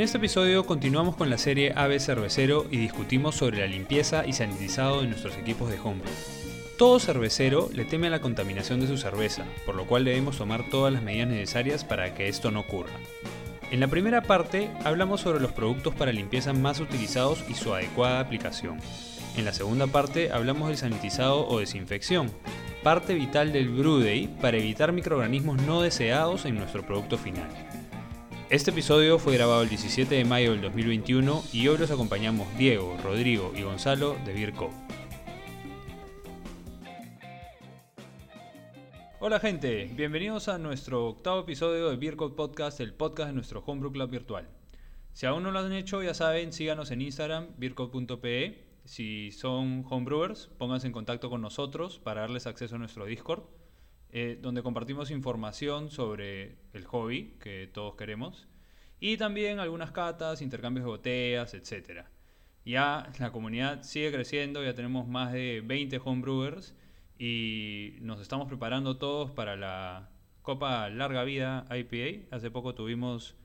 En este episodio continuamos con la serie Ave Cervecero y discutimos sobre la limpieza y sanitizado de nuestros equipos de homebrew. Todo cervecero le teme a la contaminación de su cerveza, por lo cual debemos tomar todas las medidas necesarias para que esto no ocurra. En la primera parte hablamos sobre los productos para limpieza más utilizados y su adecuada aplicación. En la segunda parte hablamos del sanitizado o desinfección, parte vital del brew day para evitar microorganismos no deseados en nuestro producto final. Este episodio fue grabado el 17 de mayo del 2021 y hoy los acompañamos Diego, Rodrigo y Gonzalo de Virco. Hola gente, bienvenidos a nuestro octavo episodio de Virco Podcast, el podcast de nuestro Homebrew Club virtual. Si aún no lo han hecho, ya saben, síganos en Instagram, virco.pe. Si son homebrewers, pónganse en contacto con nosotros para darles acceso a nuestro Discord. Eh, donde compartimos información sobre el hobby que todos queremos y también algunas catas, intercambios de botellas, etc. Ya la comunidad sigue creciendo, ya tenemos más de 20 homebrewers y nos estamos preparando todos para la Copa Larga Vida IPA. Hace poco tuvimos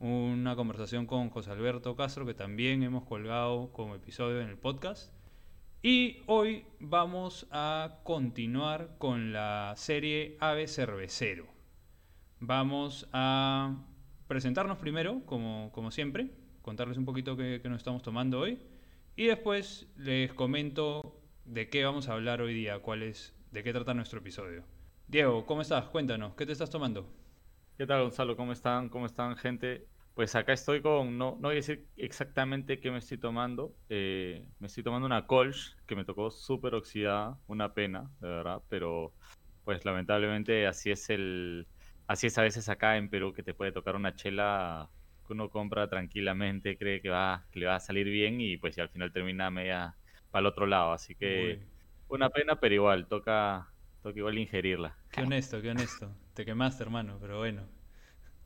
una conversación con José Alberto Castro que también hemos colgado como episodio en el podcast. Y hoy vamos a continuar con la serie Ave Cervecero. Vamos a presentarnos primero, como, como siempre, contarles un poquito qué, nos estamos tomando hoy. Y después les comento de qué vamos a hablar hoy día, cuál es, de qué trata nuestro episodio. Diego, ¿cómo estás? Cuéntanos, ¿qué te estás tomando? ¿Qué tal, Gonzalo? ¿Cómo están? ¿Cómo están, gente? Pues acá estoy con, no, no voy a decir exactamente qué me estoy tomando. Eh, me estoy tomando una Kolsch que me tocó súper oxidada, una pena, de verdad, pero pues lamentablemente así es el, así es a veces acá en Perú que te puede tocar una chela que uno compra tranquilamente, cree que va, que le va a salir bien y pues al final termina media para el otro lado. Así que una pena, pero igual, toca, toca igual ingerirla. Qué honesto, qué honesto. Te quemaste, hermano, pero bueno.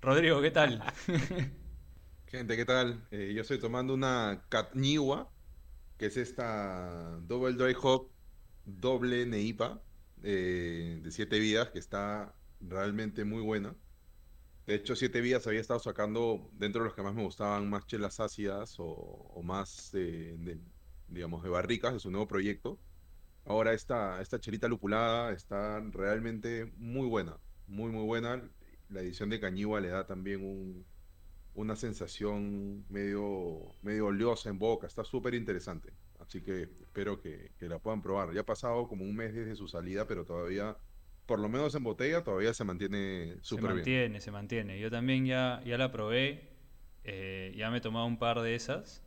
Rodrigo, ¿qué tal? Gente, ¿qué tal? Eh, yo estoy tomando una Katniwa, que es esta Double Dry Hop doble Neipa eh, de 7 vidas, que está realmente muy buena. De hecho, 7 vidas había estado sacando dentro de los que más me gustaban más chelas ácidas o, más, de, digamos, de barricas de su nuevo proyecto. Ahora esta, esta chelita lupulada está realmente muy buena, muy, muy buena la edición de Cañigua le da también un, una sensación medio, medio oleosa en boca. Está súper interesante. Así que espero que, la puedan probar. Ya ha pasado como un mes desde su salida, pero todavía, por lo menos en botella, todavía se mantiene súper bien. Se mantiene, se mantiene. Yo también ya, ya la probé. Eh, ya me he tomado un par de esas.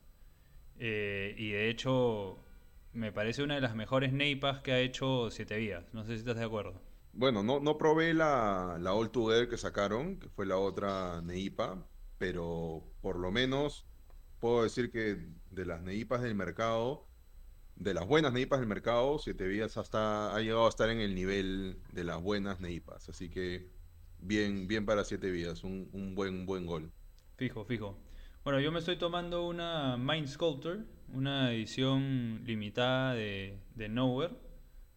Eh, y de hecho, me parece una de las mejores neipas que ha hecho Siete Vías. No sé si estás de acuerdo. Bueno, no, no probé la, la All Together que sacaron, que fue la otra Neipa, pero por lo menos puedo decir que de las Neipas del mercado, de las buenas Neipas del mercado, Siete Vías hasta ha llegado a estar en el nivel de las buenas Neipas. Así que bien, bien para Siete Vías, un, un buen, buen gol. Fijo, fijo. Bueno, yo me estoy tomando una Mind Sculptor, una edición limitada de, de Nowhere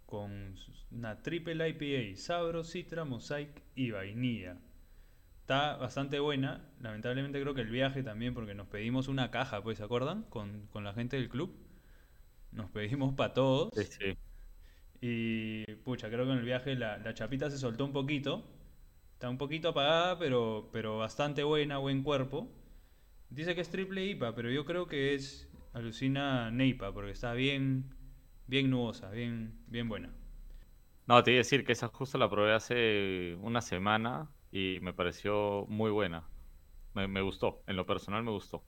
con una triple IPA, Sabro, Citra, Mosaic y vainilla. Está bastante buena. Lamentablemente creo que el viaje también, porque nos pedimos una caja, pues, ¿se acuerdan? Con, la gente del club. Nos pedimos para todos. Y pucha, creo que en el viaje la, chapita se soltó un poquito. Está un poquito apagada, pero, pero bastante buena, buen cuerpo. Dice que es triple IPA, pero yo creo que es alucina Neipa, porque está bien, bien nubosa, bien, bien buena. No, te iba a decir que esa justo la probé hace una semana y me pareció muy buena. Me, gustó, en lo personal me gustó.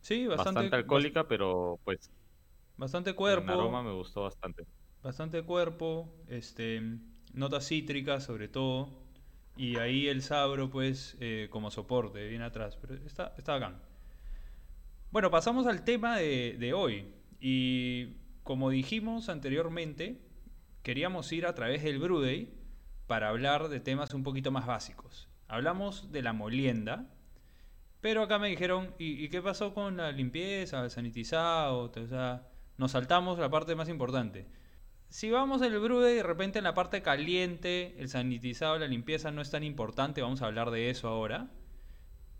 Sí, bastante, alcohólica, pero pues. Bastante cuerpo. El aroma me gustó bastante. bastante cuerpo, este, notas cítricas sobre todo, y ahí el sabro pues eh, como soporte, viene atrás, pero está, está bacán. Bueno, pasamos al tema de, de hoy, y como dijimos anteriormente, queríamos ir a través del Brudey para hablar de temas un poquito más básicos. Hablamos de la molienda, pero acá me dijeron, ¿y, qué pasó con la limpieza, el sanitizado? O sea, nos saltamos la parte más importante. Si vamos al Brudey, de repente en la parte caliente, el sanitizado, la limpieza no es tan importante, vamos a hablar de eso ahora.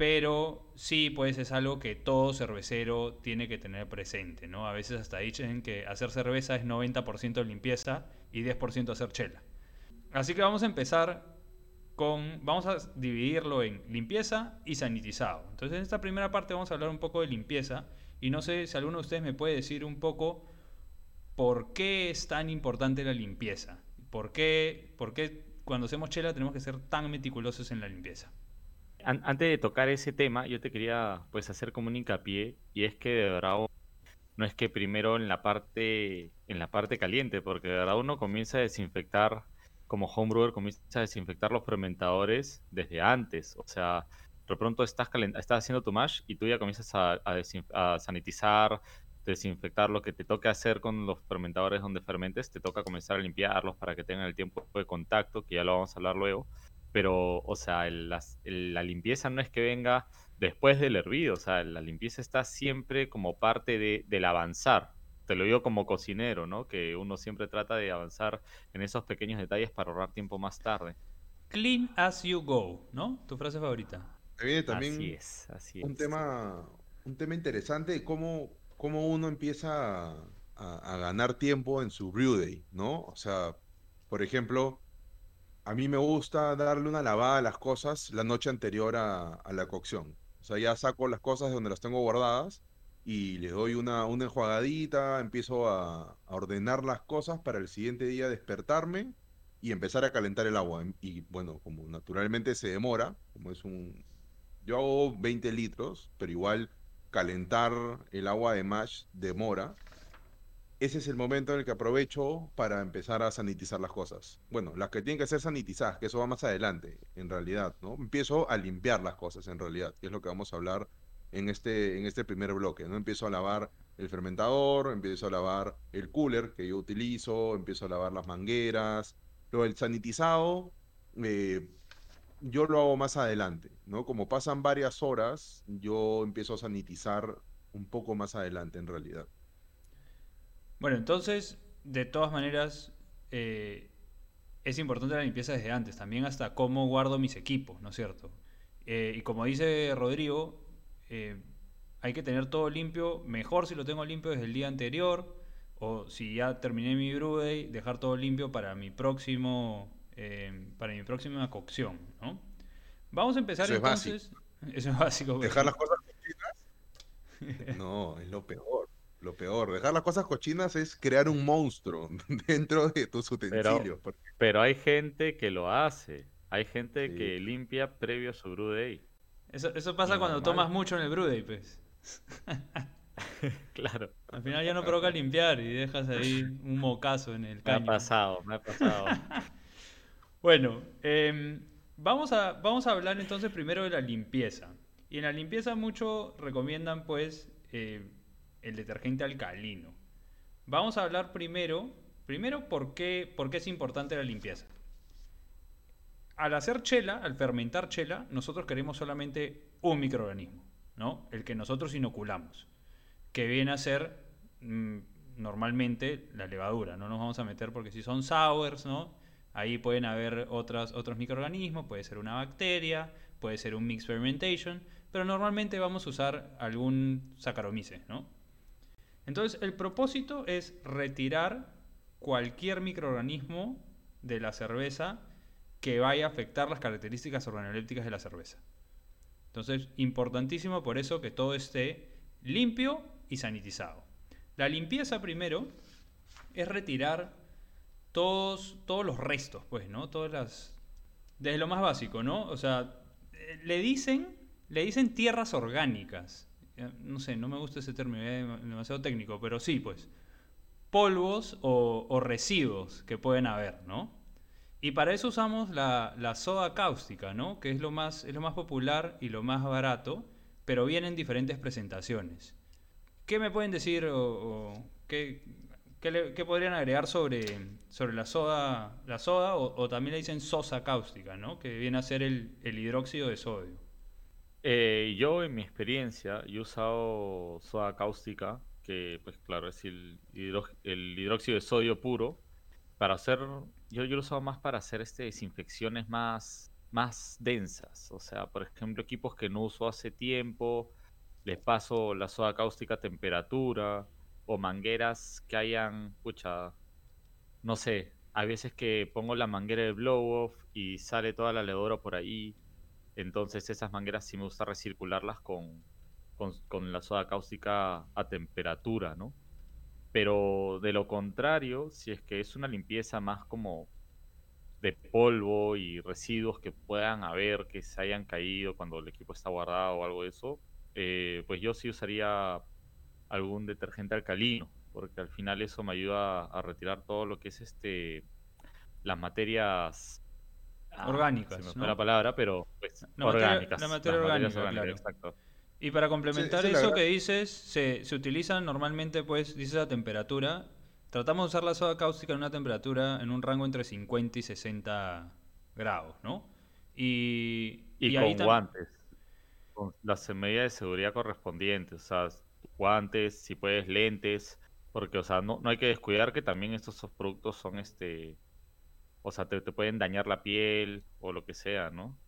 Pero sí, pues es algo que todo cervecero tiene que tener presente, ¿no? A veces hasta dicen que hacer cerveza es 90% de limpieza y 10% hacer chela. Así que vamos a empezar con, vamos a dividirlo en limpieza y sanitizado. Entonces en esta primera parte vamos a hablar un poco de limpieza y no sé si alguno de ustedes me puede decir un poco por qué es tan importante la limpieza. ¿Por qué, por qué cuando hacemos chela tenemos que ser tan meticulosos en la limpieza? Antes de tocar ese tema, yo te quería pues hacer como un hincapié y es que de verdad no es que primero en la parte en la parte caliente, porque de verdad uno comienza a desinfectar como homebrewer comienza a desinfectar los fermentadores desde antes, o sea, de pronto estás estás haciendo tu mash y tú ya comienzas a, a, sanitizar, desinfectar lo que te toca hacer con los fermentadores donde fermentes, te toca comenzar a limpiarlos para que tengan el tiempo de contacto, que ya lo vamos a hablar luego pero, o sea, la limpieza no es que venga después del hervido, o sea, la limpieza está siempre como parte de, del avanzar. Te lo digo como cocinero, ¿no? Que uno siempre trata de avanzar en esos pequeños detalles para ahorrar tiempo más tarde. Clean as you go, ¿no? Tu frase favorita. viene también así es, así un tema, un tema interesante de cómo, cómo uno empieza a, a ganar tiempo en su brew day, ¿no? O sea, por ejemplo, a mí me gusta darle una lavada a las cosas la noche anterior a, la cocción. O sea, ya saco las cosas de donde las tengo guardadas y le doy una, una enjuagadita, empiezo a, ordenar las cosas para el siguiente día despertarme y empezar a calentar el agua. Y bueno, como naturalmente se demora, como es un... Yo hago 20 litros, pero igual calentar el agua de mash demora ese es el momento en el que aprovecho para empezar a sanitizar las cosas. Bueno, las que tienen que ser sanitizadas, que eso va más adelante, en realidad, ¿no? Empiezo a limpiar las cosas, en realidad, que es lo que vamos a hablar en este, en este primer bloque, ¿no? Empiezo a lavar el fermentador, empiezo a lavar el cooler que yo utilizo, empiezo a lavar las mangueras, Lo el sanitizado, eh, yo lo hago más adelante, ¿no? Como pasan varias horas, yo empiezo a sanitizar un poco más adelante, en realidad. Bueno, entonces, de todas maneras, eh, es importante la limpieza desde antes, también hasta cómo guardo mis equipos, ¿no es cierto? Eh, y como dice Rodrigo, eh, hay que tener todo limpio, mejor si lo tengo limpio desde el día anterior, o si ya terminé mi brew day, dejar todo limpio para mi próximo, para mi próxima cocción, ¿no? Vamos a empezar entonces. Eso es básico. Dejar las cosas cochinas. No, es lo peor. Lo peor, dejar las cosas cochinas es crear un monstruo dentro de tus utensilios. Pero, hay gente que lo hace. Hay gente que limpia previo a su brew day. Eso, eso pasa cuando tomas mucho en el brew day, pues. claro. Al final ya no provoca limpiar y dejas ahí un mocazo en el caño. Me ha pasado, me ha pasado. bueno, em, vamos, a, vamos a hablar entonces primero de la limpieza. Y en la limpieza mucho recomiendan pues eh, el detergente alcalino. Vamos a hablar primero, primero por qué, por qué es importante la limpieza. Al hacer chela, al fermentar chela, nosotros queremos solamente un microorganismo, ¿no? El que nosotros inoculamos, que viene a ser mm, normalmente la levadura. No nos vamos a meter porque si son sours, ¿no? Ahí pueden haber otros microorganismos, puede ser una bacteria, puede ser un mixed fermentation, pero normalmente vamos a usar algún Saccharomyces, ¿no? Entonces, el propósito es retirar cualquier microorganismo de la cerveza que vaya a afectar las características organolépticas de la cerveza. Entonces, importantísimo por eso que todo esté limpio y sanitizado. La limpieza primero es retirar todos, todos los restos, pues, ¿no? Todas las. Desde lo más básico, ¿no? O sea, eh, le dicen, le dicen tierras orgánicas no sé, no me gusta ese término, es demasiado técnico, pero sí, pues. polvos o, residuos que pueden haber, ¿no? Y para eso usamos la, la soda cáustica, ¿no? Que es lo, más, es lo más popular y lo más barato, pero viene en diferentes presentaciones. ¿Qué me pueden decir o, qué, qué, podrían agregar sobre, sobre la soda, la soda o, también le dicen sosa cáustica, ¿no? Que viene a ser el hidróxido de sodio. Eh, yo en mi experiencia, yo he usado soda cáustica, que pues claro, es el, hidróxido de sodio puro, para hacer, yo, yo lo he usado más para hacer este, desinfecciones más, más densas. O sea, por ejemplo, equipos que no uso hace tiempo, les paso la soda cáustica a temperatura, o mangueras que hayan, pucha, no sé, hay veces que pongo la manguera de blow-off y sale toda la levadura por ahí. Entonces esas mangueras sí me gusta recircularlas con, con, la soda cáustica a temperatura, ¿no? Pero de lo contrario, si es que es una limpieza más como de polvo y residuos que puedan haber, que se hayan caído cuando el equipo está guardado o algo de eso, eh, pues yo sí usaría algún detergente alcalino, porque al final eso me ayuda a retirar todo lo que es este las materias ah, Orgánicas, se me fue ¿no? la palabra, pero pues, La materia- la orgánica, claro. exacto. Y para complementar Sí, sí, la eso que dices, se, se utilizan normalmente, pues, dices a temperatura. Tratamos de usar la soda cáustica en una temperatura en un rango entre 50 y 60 grados, ¿no? Y, Y, con guantes, con las medidas de seguridad correspondientes, o sea, guantes, si puedes, lentes, porque, o sea, no, no hay que descuidar que también estos productos son, este, o sea, te, pueden dañar la piel o lo que sea, ¿no?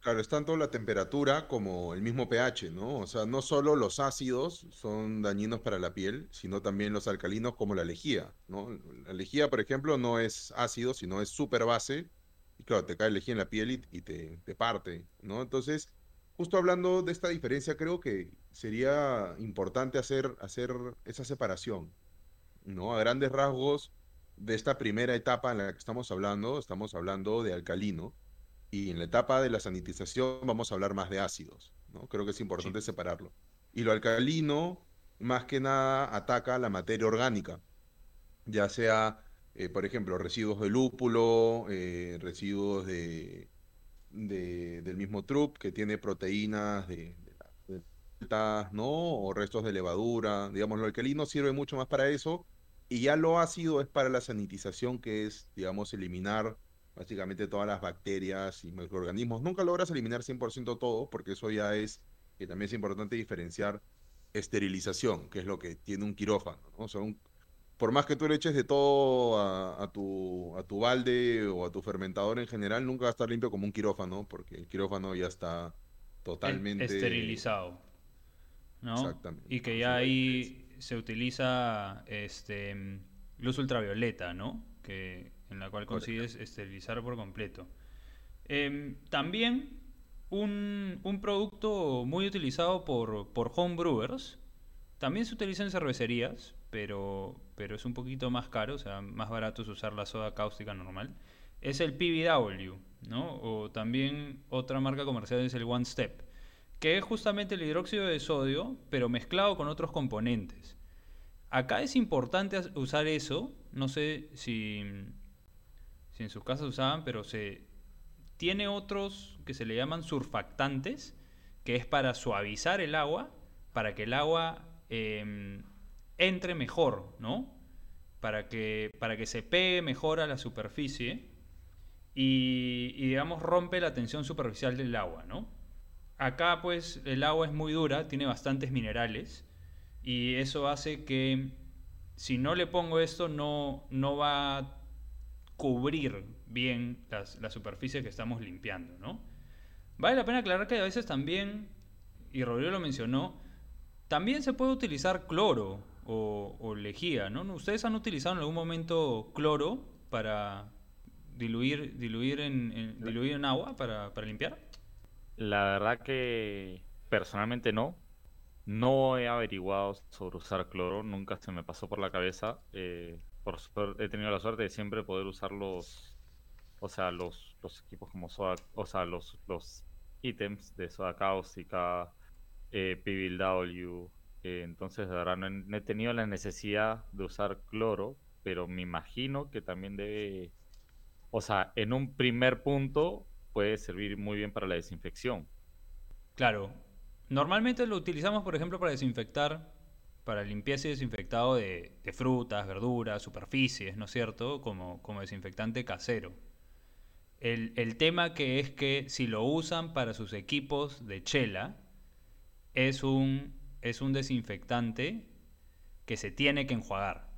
Claro, es tanto la temperatura como el mismo pH, ¿no? O sea, no solo los ácidos son dañinos para la piel, sino también los alcalinos como la lejía, ¿no? La lejía, por ejemplo, no es ácido, sino es súper base. Y claro, te cae lejía en la piel y, y te, te parte, ¿no? Entonces, justo hablando de esta diferencia, creo que sería importante hacer, hacer esa separación, ¿no? A grandes rasgos de esta primera etapa en la que estamos hablando, estamos hablando de alcalino. Y en la etapa de la sanitización vamos a hablar más de ácidos, ¿no? Creo que es importante separarlo. Y lo alcalino, más que nada, ataca la materia orgánica, ya sea, eh, por ejemplo, residuos de lúpulo, eh, residuos de, de- del mismo trup que tiene proteínas de, la- ¿no? O restos de levadura. Digamos, lo alcalino sirve mucho más para eso. Y ya lo ácido es para la sanitización, que es, digamos, eliminar básicamente todas las bacterias y microorganismos. Nunca logras eliminar 100% todo, porque eso ya es, que también es importante diferenciar esterilización, que es lo que tiene un quirófano, ¿no? O sea, un- por más que tú le eches de todo a, a tu, a tu balde o a tu fermentador en general, nunca va a estar limpio como un quirófano, porque el quirófano ya está totalmente... esterilizado, ¿no? Exactamente. Y que ya ahí se utiliza este luz ultravioleta, ¿no? Que, en la cual Correcto. consigues esterilizar por completo. Em, también un, un producto muy utilizado por, por homebrewers, también se utiliza en cervecerías, pero, pero es un poquito más caro, o sea, más barato es usar la soda cáustica normal. Es el PBW, ¿no? O también otra marca comercial es el One Step, que es justamente el hidróxido de sodio, pero mezclado con otros componentes. Acá es importante usar eso, no sé si, si en sus casas usaban, pero se tiene otros que se le llaman surfactantes, que es para suavizar el agua, para que el agua em, entre mejor, ¿no? Para que, para que se pegue mejor a la superficie y, y, digamos rompe la tensión superficial del agua, ¿no? Acá pues el agua es muy dura, tiene bastantes minerales y eso hace que si no le pongo esto no, no va a cubrir bien las, la superficie que estamos limpiando, ¿no? Vale la pena aclarar que a veces también, y Rodrigo lo mencionó, también se puede utilizar cloro o, lejía, ¿no? ¿Ustedes han utilizado en algún momento cloro para diluir, diluir, en, en- diluir en agua para, para limpiar? La verdad que personalmente no. No he averiguado sobre usar cloro, nunca se me pasó por la cabeza. eh, por he tenido la suerte de siempre poder usar los, o sea, los, los equipos como soda, o sea, los, los ítems de soda cáustica, eh, PBW, eh, entonces de verdad no he tenido la necesidad de usar cloro, pero me imagino que también debe, o sea, en un primer punto puede servir muy bien para la desinfección. Claro. Normalmente lo utilizamos, por ejemplo, para desinfectar, para limpieza y desinfectado de, frutas, verduras, superficies, ¿no es cierto? Como, como desinfectante casero. El, el tema que es que si lo usan para sus equipos de chela, es un, es un desinfectante que se tiene que enjuagar.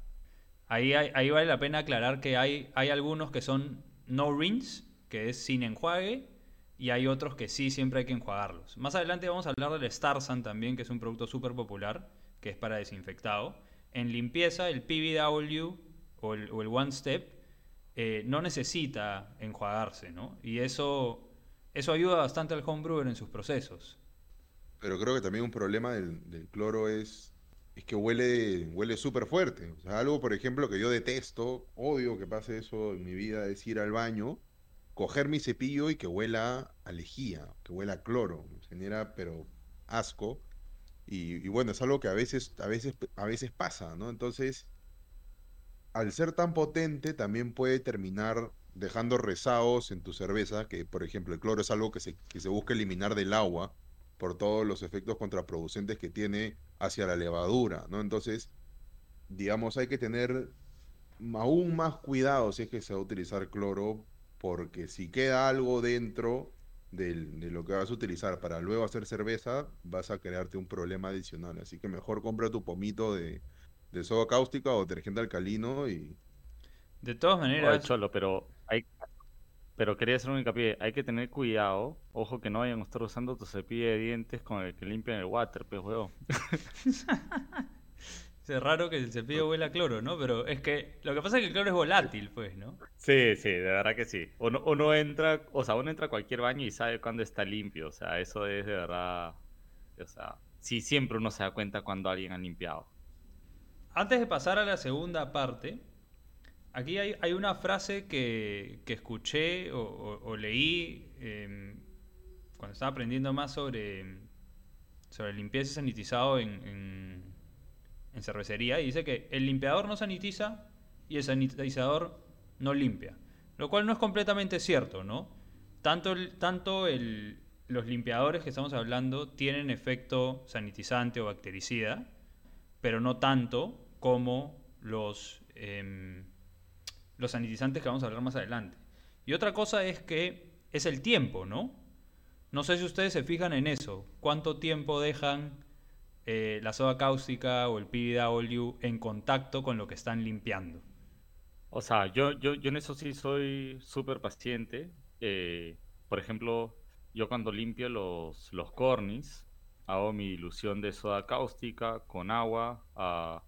Ahí, ahí vale la pena aclarar que hay, hay algunos que son no rinse, que es sin enjuague, y hay otros que sí, siempre hay que enjuagarlos. Más adelante vamos a hablar del Starsan también, que es un producto súper popular, que es para desinfectado. En limpieza, el PBW o el, o el One Step eh, no necesita enjuagarse, ¿no? Y eso, eso ayuda bastante al homebrewer en sus procesos. Pero creo que también un problema del, cloro es, es que huele, huele súper fuerte. Algo, por ejemplo, que yo detesto, odio que pase eso en mi vida, es ir al baño, coger mi cepillo y que huela a lejía, que huela cloro. Genera, pero asco. Y, y bueno, es algo que a veces, a veces, a veces pasa, ¿no? Entonces, al ser tan potente, también puede terminar dejando rezagos en tu cerveza, que por ejemplo el cloro es algo que se, que se busca eliminar del agua por todos los efectos contraproducentes que tiene hacia la levadura, ¿no? Entonces, digamos, hay que tener aún más cuidado si es que se va a utilizar cloro, porque si queda algo dentro del- de lo que vas a utilizar para luego hacer cerveza, vas a crearte un problema adicional. Así que mejor compra tu pomito de, de soda cáustica o detergente alcalino y De todas maneras, Cholo, pero hay, pero quería hacer un hincapié, hay que tener cuidado, ojo que no vayan a estar usando tu cepillo de dientes con el que limpian el water, pues huevón. raro que el cepillo huela a cloro, ¿no? Pero es que lo que pasa es que el cloro es volátil, pues, ¿no? Sí, sí, de verdad que sí. Uno, uno entra, o sea, uno entra a cualquier baño y sabe cuándo está limpio, o sea, eso es de verdad, o sea, sí, siempre uno se da cuenta cuando alguien ha limpiado. Antes de pasar a la segunda parte, aquí hay, hay una frase que, que escuché o, o- o leí em, cuando estaba aprendiendo más sobre, sobre limpieza y sanitizado en, en- en cervecería y dice que el limpiador no sanitiza y el sanitizador no limpia. Lo cual no es completamente cierto, ¿no? Tanto, el- tanto los limpiadores que estamos hablando tienen efecto sanitizante o bactericida, pero no tanto como los, em, los sanitizantes que vamos a hablar más adelante. Y otra cosa es que es el tiempo, ¿no? No sé si ustedes se fijan en eso. ¿Cuánto tiempo dejan eh, la soda cáustica o el PBW en contacto con lo que están limpiando? O sea, yo, yo, yo en eso sí soy súper paciente. eh, por ejemplo, yo cuando limpio los, los cornis, hago mi dilución de soda cáustica con agua. ah,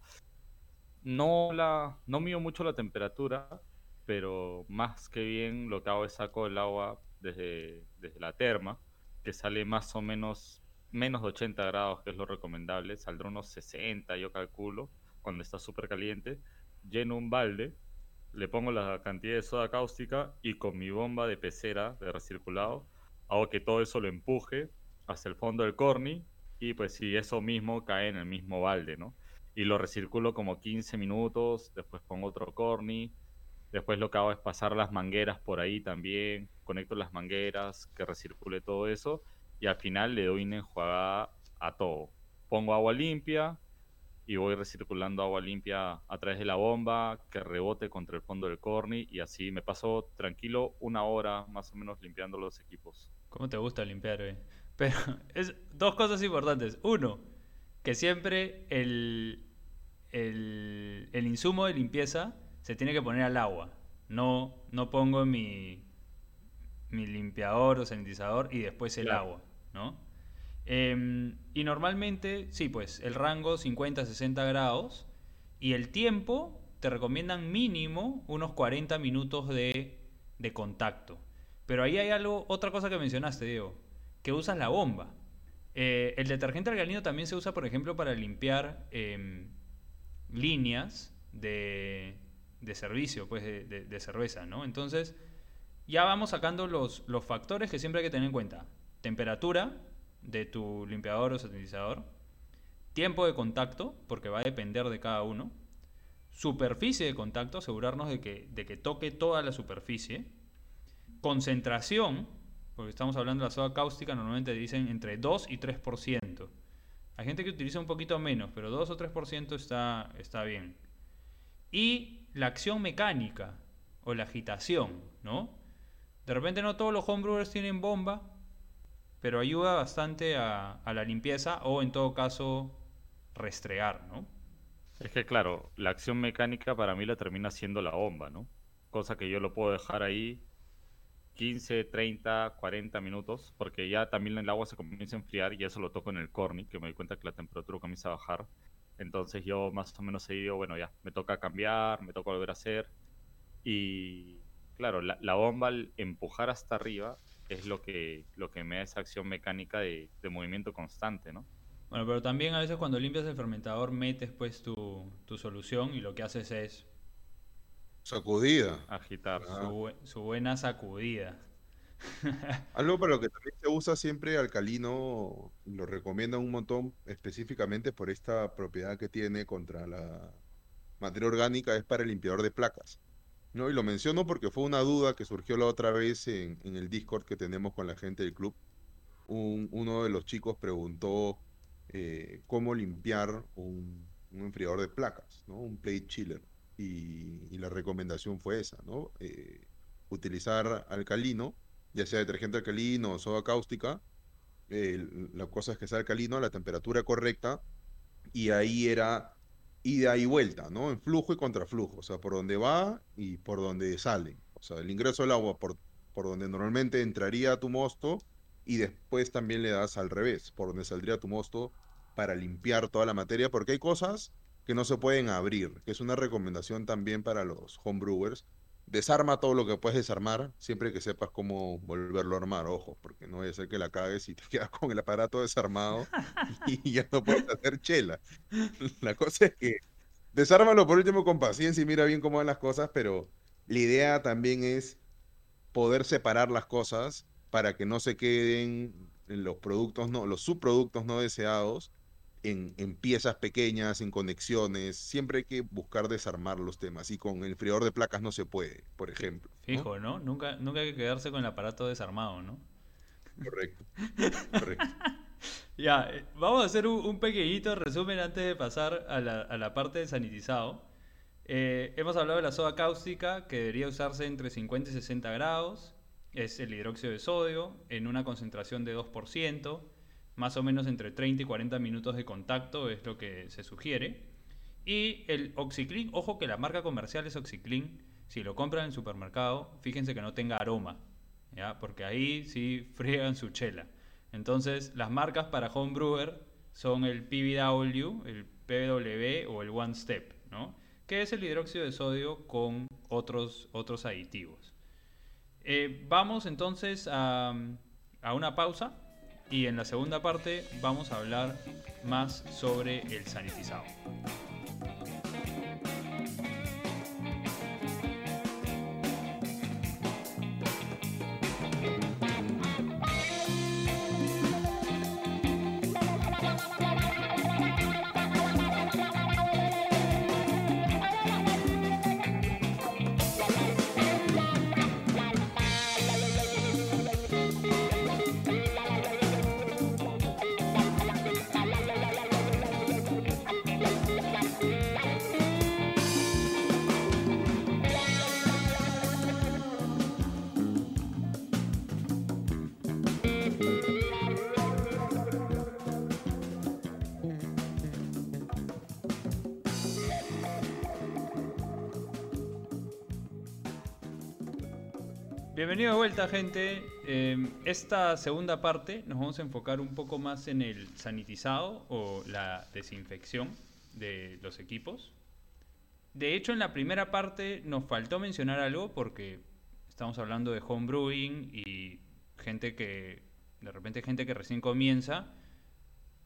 no la, no mido mucho la temperatura, pero más que bien lo que hago es saco el agua desde, desde la terma, que sale más o menos menos de 80 grados, que es lo recomendable. Saldrá unos 60, yo calculo, cuando está súper caliente. Lleno un balde le pongo la cantidad de soda cáustica y con mi bomba de pecera de recirculado hago que todo eso lo empuje hacia el fondo del corny y pues si eso mismo cae en el mismo balde, ¿no? Y lo recirculo como 15 minutos, después pongo otro corny, después lo que hago es pasar las mangueras por ahí también, conecto las mangueras, que recircule todo eso y al final le doy una enjuagada a todo. Pongo agua limpia, y voy recirculando agua limpia a través de la bomba que rebote contra el fondo del corny y así me paso tranquilo una hora más o menos limpiando los equipos. ¿Cómo te gusta limpiar, eh? Pero es dos cosas importantes. Uno, que siempre el, el, el insumo de limpieza se tiene que poner al agua. No, no pongo mi, mi limpiador o sanitizador y después el Claro. agua, ¿no? Em, y normalmente, sí, pues el rango 50-60 grados y el tiempo te recomiendan mínimo unos 40 minutos de, de contacto. Pero ahí hay algo, otra cosa que mencionaste, Diego, que usas la bomba. Eh, el detergente alcalino también se usa, por ejemplo, para limpiar em, líneas de, de servicio, pues de, de- de cerveza, ¿no? Entonces, ya vamos sacando los, los factores que siempre hay que tener en cuenta. Temperatura de tu limpiador o sanitizador, tiempo de contacto, porque va a depender de cada uno, superficie de contacto, asegurarnos de que, de que toque toda la superficie, concentración, porque estamos hablando de la soda cáustica, normalmente dicen entre 2 y 3%. Hay gente que utiliza un poquito menos, pero 2 o 3% está, está bien. Y la acción mecánica o la agitación, ¿no? De repente no todos los homebrewers tienen bomba, pero ayuda bastante a, la limpieza o en todo caso restregar, ¿no? Es que claro, la acción mecánica para mí la termina siendo la bomba, ¿no? Cosa que yo lo puedo dejar ahí 15, 30, 40 minutos, porque ya también el agua se comienza a enfriar y eso lo toco en el corny, que me doy cuenta que la temperatura comienza a bajar. Entonces yo más o menos he digo, bueno, ya, me toca cambiar, me toca volver a hacer. Y claro, la, la bomba al empujar hasta arriba es lo que, lo que me da esa acción mecánica de, de movimiento constante, ¿no? Bueno, pero también a veces cuando limpias el fermentador metes pues tu, tu solución y lo que haces es Sacudida. Agitar. Ah. su buena sacudida. Algo para lo que también se usa siempre alcalino, lo recomiendan un montón específicamente por esta propiedad que tiene contra la materia orgánica, es para el limpiador de placas. ¿No? Y lo menciono porque fue una duda que surgió la otra vez en, en el Discord que tenemos con la gente del club. Un- uno de los chicos preguntó eh, cómo limpiar un, un enfriador de placas, ¿no? Un plate chiller. Y, la recomendación fue esa, ¿no? Eh, utilizar alcalino, ya sea detergente alcalino o soda cáustica. la cosa es que sea alcalino a la temperatura correcta y ahí era ida y vuelta, ¿no? En flujo y contraflujo, o sea, por donde va y por donde sale. O sea, el ingreso del agua por, por donde normalmente entraría tu mosto y después también le das al revés, por donde saldría tu mosto para limpiar toda la materia, porque hay cosas que no se pueden abrir, que es una recomendación también para los homebrewers. Desarma todo lo que puedes desarmar, siempre que sepas cómo volverlo a armar, ojo, porque no vaya a ser que la cagues y te quedas con el aparato desarmado y ya no puedes hacer chela. La cosa es que desármalo por último con paciencia y mira bien cómo van las cosas, pero la idea también es poder separar las cosas para que no se queden en los productos no, los subproductos no deseados en, en piezas pequeñas, en conexiones. Siempre hay que buscar desarmar los temas. Y con el friador de placas no se puede, por ejemplo. Fijo, ¿no? Nunca, nunca hay que quedarse con el aparato desarmado, ¿no? Correcto. Correcto. Ya, eh, vamos a hacer un, un pequeñito resumen antes de pasar a la, a la parte de sanitizado. Eh, hemos hablado de la soda cáustica, que debería usarse entre 50 y 60 grados. Es el hidróxido de sodio en una concentración de 2%, más o menos entre 30 y 40 minutos de contacto es lo que se sugiere. Y el Oxiclean, ojo que la marca comercial es Oxiclean. Si lo compran en el supermercado, fíjense que no tenga aroma, ¿ya? porque ahí sí friegan su chela. Entonces, las marcas para homebrewer son el PBW, el PW o el One Step, ¿no? que es el hidróxido de sodio con otros, otros aditivos. Eh, vamos entonces a, a una pausa y en la segunda parte vamos a hablar más sobre el sanitizado. Vuelta, gente. Eh, esta segunda parte nos vamos a enfocar un poco más en el sanitizado o la desinfección de los equipos. De hecho, en la primera parte nos faltó mencionar algo porque estamos hablando de homebrewing y gente que, de repente, gente que recién comienza,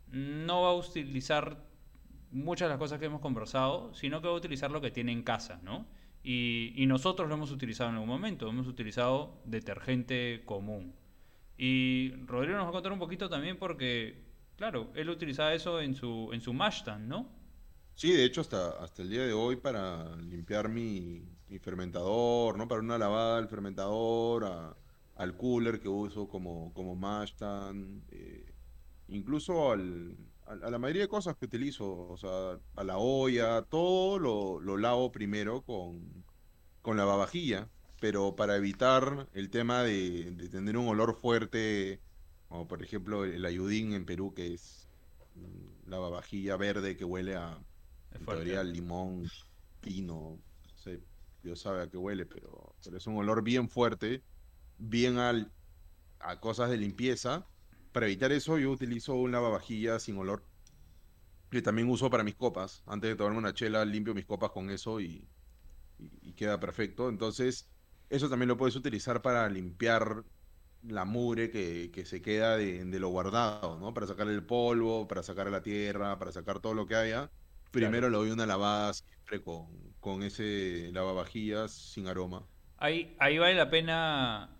no va a utilizar muchas de las cosas que hemos conversado, sino que va a utilizar lo que tiene en casa, ¿no? Y, nosotros lo hemos utilizado en algún momento, hemos utilizado detergente común. Y Rodrigo nos va a contar un poquito también porque Claro, él utilizaba eso en su, en su Mashtan, ¿no? Sí, de hecho, hasta, hasta el día de hoy para limpiar mi, fermentador, ¿no? Para una lavada al fermentador, al cooler que uso como, como mash tun, eh, incluso al, a la mayoría de cosas que utilizo, o sea, a la olla, todo lo, lo lavo primero con, con lavavajilla, pero para evitar el tema de, de tener un olor fuerte, como por ejemplo el, ayudín en Perú, que es mm, lavavajilla verde que huele a, en teoría, limón, pino, no sé, Dios sabe a qué huele, pero, pero es un olor bien fuerte, bien al, a cosas de limpieza. Para evitar eso, yo utilizo un lavavajillas sin olor, que también uso para mis copas. Antes de tomarme una chela, limpio mis copas con eso y, y- y queda perfecto. Entonces, eso también lo puedes utilizar para limpiar la mugre que, que se queda de, de lo guardado, ¿no? Para sacar el polvo, para sacar la tierra, para sacar todo lo que haya. Primero le doy una lavada siempre con, con ese lavavajillas sin aroma. Ahí, ahí vale la pena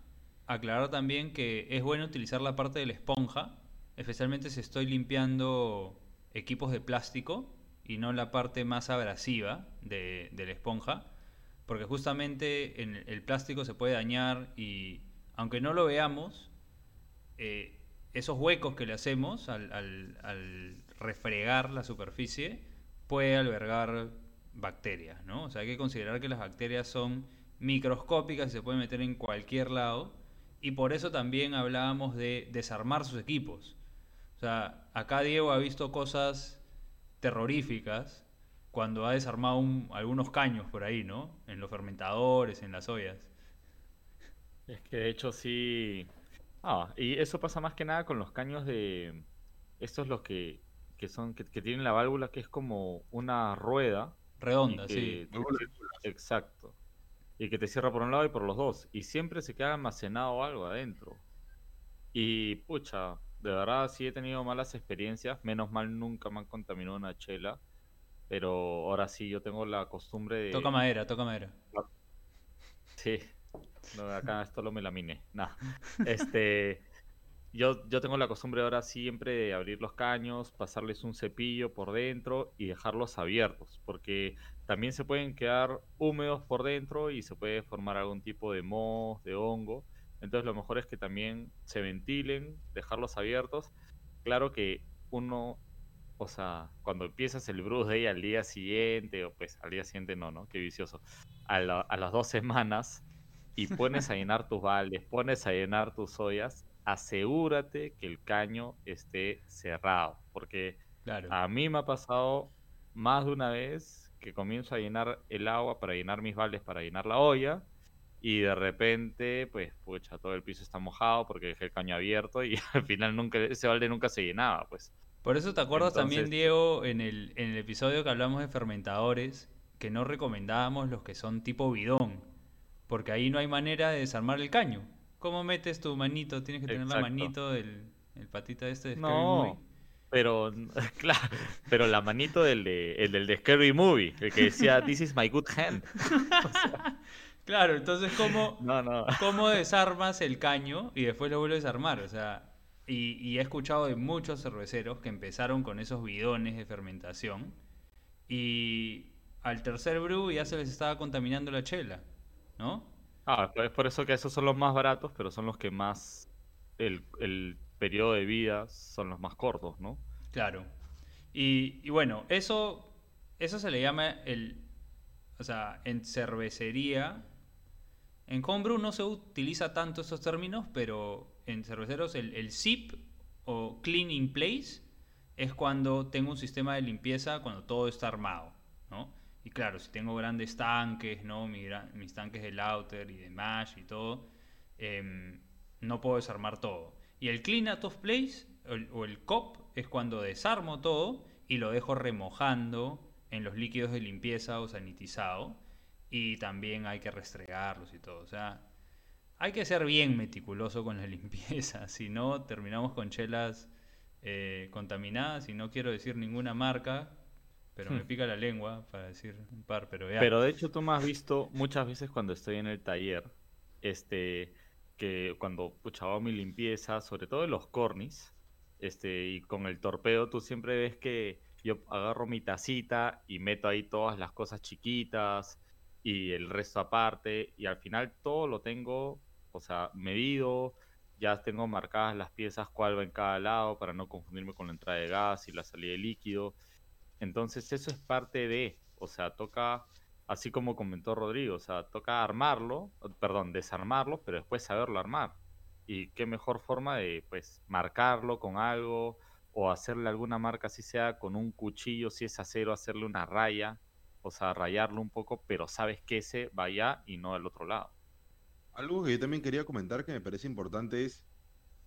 aclarar también que es bueno utilizar la parte de la esponja, especialmente si estoy limpiando equipos de plástico y no la parte más abrasiva de, la esponja, porque justamente en el plástico se puede dañar y aunque no lo veamos, eh, esos huecos que le hacemos al, al- al refregar la superficie puede albergar bacterias, ¿no? O sea, hay que considerar que las bacterias son microscópicas y se pueden meter en cualquier lado y por eso también hablábamos de desarmar sus equipos. O sea, acá Diego ha visto cosas terroríficas cuando ha desarmado un- algunos caños por ahí, ¿no? En los fermentadores, en las ollas. Es que de hecho sí. Ah, y eso pasa más que nada con los caños de. Estos los que, que son, que, que tienen la válvula que es como una rueda. Redonda, que sí. Exacto. Y que te cierra por un lado y por los dos. Y siempre se queda almacenado algo adentro. Y pucha, de verdad sí he tenido malas experiencias. Menos mal nunca me han contaminado una chela. Pero ahora sí yo tengo la costumbre de. Toca madera, toca madera. Sí, no, acá esto lo melaminé. Nah. Este, yo, yo tengo la costumbre ahora siempre de abrir los caños, pasarles un cepillo por dentro y dejarlos abiertos, porque también se pueden quedar húmedos por dentro y se puede formar algún tipo de moho, de hongo. Entonces lo mejor es que también se ventilen, dejarlos abiertos. Claro que uno, o sea, cuando empiezas el Bruce Day al día siguiente, o pues al día siguiente no, ¿no? Qué vicioso a, la- a las dos semanas y pones a llenar tus baldes, pones a llenar tus ollas, asegúrate que el caño esté cerrado. Porque Claro. a mí me ha pasado más de una vez que comienzo a llenar el agua para llenar mis baldes, para llenar la olla. Y de repente, pues, pucha, todo el piso está mojado porque dejé el caño abierto y al final nunca, ese balde nunca se llenaba, pues. Por eso te acuerdas también, Diego, en el, en el episodio que hablamos de fermentadores, que no recomendábamos los que son tipo bidón, porque ahí no hay manera de desarmar el caño. ¿Cómo metes tu manito? Tienes que tener la manito del el patita este de Scary No, Movie. Pero claro, pero la manito del de, el del de Scary Movie, el que decía This is my good hand. Claro, entonces ¿cómo, No, no. cómo desarmas el caño y después lo vuelves a armar? O sea, y, y he escuchado de muchos cerveceros que empezaron con esos bidones de fermentación y al tercer brew ya se les estaba contaminando la chela, ¿no? Ah, es por eso que esos son los más baratos, pero son los que más el, el periodo de vida son los más cortos, ¿no? Claro. Y, bueno, eso, eso se le llama el, o sea, en cervecería, en homebrew no se utiliza tanto esos términos, pero en cerveceros el, el SIP o Clean in Place es cuando tengo un sistema de limpieza cuando todo está armado, ¿no? Y claro, si tengo grandes tanques, ¿no? Mi mis tanques de Lauter y de Mash y todo, em, no puedo desarmar todo. Y el Clean Out of Place o el, o el COP es cuando desarmo todo y lo dejo remojando en los líquidos de limpieza o sanitizado. Y también hay que restregarlos y todo. O sea, hay que ser bien meticuloso con la limpieza. Si no, terminamos con chelas eh, contaminadas. Y no quiero decir ninguna marca, pero me Hmm. pica la lengua para decir un par. Pero ya. Pero de hecho tú me has visto muchas veces cuando estoy en el taller, este, que cuando pucha, hago mi limpieza, sobre todo en los cornis, Este, y con el torpedo tú siempre ves que yo agarro mi tacita y meto ahí todas las cosas chiquitas y el resto aparte y al final todo lo tengo, o sea, medido, ya tengo marcadas las piezas cuál va en cada lado para no confundirme con la entrada de gas y la salida de líquido. Entonces eso es parte de, o sea, toca, así como comentó Rodrigo, o sea, toca armarlo, perdón, desarmarlo, pero después saberlo armar. Y qué mejor forma de, pues, marcarlo con algo o hacerle alguna marca, si sea con un cuchillo, si es acero, hacerle una raya, o sea, rayarlo un poco, pero sabes que ese va allá y no al otro lado. Algo que yo también quería comentar que me parece importante es,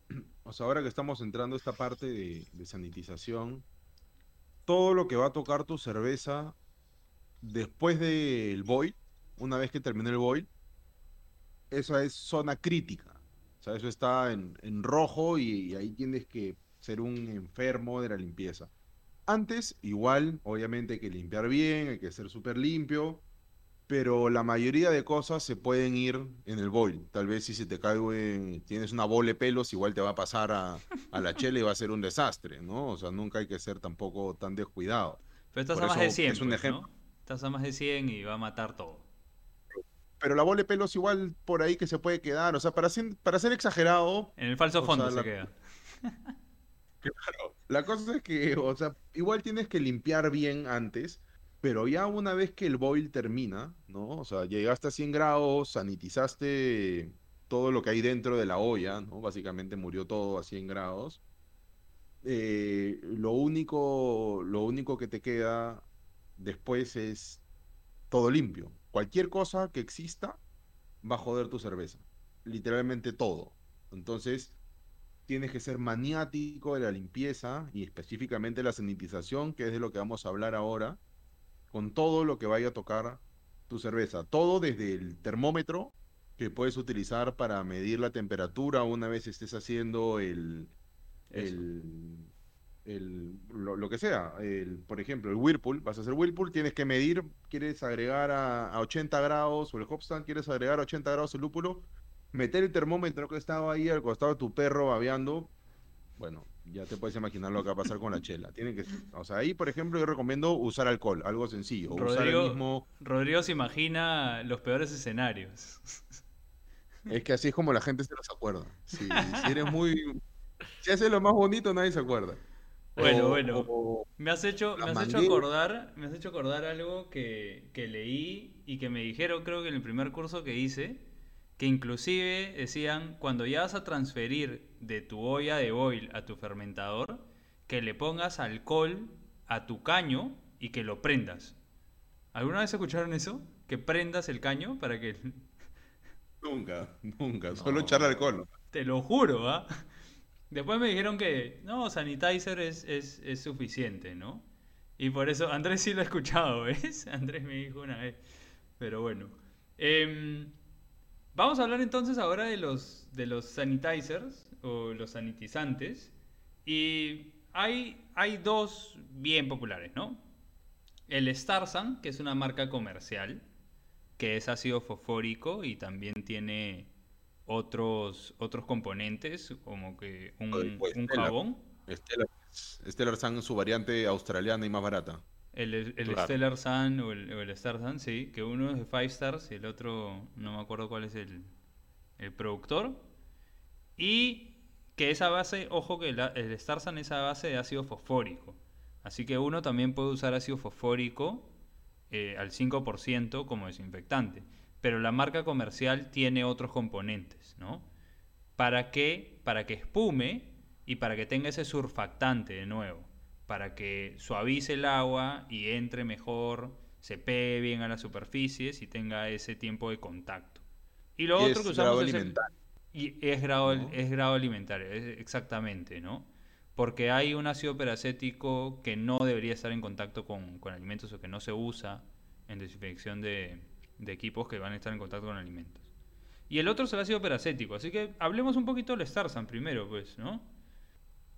o sea, ahora que estamos entrando a esta parte de, de sanitización, todo lo que va a tocar tu cerveza después del boil, una vez que termine el boil, eso es zona crítica. O sea, eso está en, en rojo y, y ahí tienes que ser un enfermo de la limpieza. Antes, igual, obviamente hay que limpiar bien, hay que ser súper limpio, pero la mayoría de cosas se pueden ir en el boil. Tal vez si se te cae, en- tienes una bola de pelos, igual te va a pasar a, a la chela y va a ser un desastre, ¿no? O sea, nunca hay que ser tampoco tan descuidado. Pero estás Por a más de eso 100, es un pues, ejemplo. ¿no? Estás a más de 100 y va a matar todo. Pero la bola de pelos igual por ahí que se puede quedar, o sea, para ser, para ser exagerado, En el falso fondo sea, se la- queda. La cosa es que, o sea, igual tienes que limpiar bien antes, pero ya una vez que el boil termina, ¿no? O sea, llegaste a 100 grados, sanitizaste todo lo que hay dentro de la olla, ¿no? Básicamente murió todo a 100 grados. Eh, lo único, lo único que te queda después es todo limpio. Cualquier cosa que exista va a joder tu cerveza. Literalmente todo. Entonces, tienes que ser maniático de la limpieza y específicamente la sanitización, que es de lo que vamos a hablar ahora, con todo lo que vaya a tocar tu cerveza. Todo desde el termómetro que puedes utilizar para medir la temperatura una vez estés haciendo el, el, el- lo, lo que sea. El, por ejemplo, el Whirlpool, vas a hacer Whirlpool, tienes que medir, quieres agregar a, a 80 grados, o el Hopstand, quieres agregar a 80 grados el lúpulo, meter el termómetro que estaba ahí al costado de tu perro babeando, bueno, ya te puedes imaginar lo que va a pasar con la chela. Tiene que, o sea, ahí, por ejemplo, yo recomiendo usar alcohol, algo sencillo, usar el Rodrigo, mismo, Rodrigo se imagina los peores escenarios. es que así es como la gente se los acuerda. Si, si eres muy, si haces lo más bonito, nadie se acuerda. Bueno, O- bueno. o- Me has hecho, me has hecho acordar, me has hecho acordar algo que, que leí y que me dijeron, creo que en el primer curso que hice, que inclusive decían, cuando ya vas a transferir de tu olla de boil a tu fermentador, que le pongas alcohol a tu caño y que lo prendas. ¿Alguna vez escucharon eso? Que prendas el caño para que... Nunca, nunca, solo echar alcohol. Te lo juro, ¿ah? Después me dijeron que no, sanitizer es, suficiente, ¿no? Y por eso, Andrés sí lo ha escuchado, ¿ves? Andrés me dijo una vez. Pero bueno. Em, vamos a hablar entonces ahora de los, de los sanitizers o los sanitizantes. Y hay, hay dos bien populares, ¿no? El Starsan, que es una marca comercial, que es ácido fosfórico y también tiene otros, otros componentes, como que un, pues, un Stellar. jabón. Stellar, Stellar Sun, su variante australiana y más barata. El, el Claro. Stellar Sun o el, el Star Sun, sí, que uno es de Five Stars y el otro no me acuerdo cuál es el, el productor. Y que esa base, ojo que la- el Star Sun es a base de ácido fosfórico. Así que uno también puede usar ácido fosfórico eh, al 5% como desinfectante. Pero la marca comercial tiene otros componentes, ¿no? ¿Para qué? Para que espume y para que tenga ese surfactante de nuevo. Para que suavice el agua y entre mejor, se pegue bien a las superficies y tenga ese tiempo de contacto. Y lo Y otro es que grado usamos es el, alimentario. y es grado, ¿no? es grado alimentario, es- exactamente, ¿no? Porque hay un ácido peracético que no debería estar en contacto con, con alimentos o que no se usa en desinfección de, de equipos que van a estar en contacto con alimentos. Y el otro es el ácido peracético, así que hablemos un poquito del Starsan primero, pues, ¿no?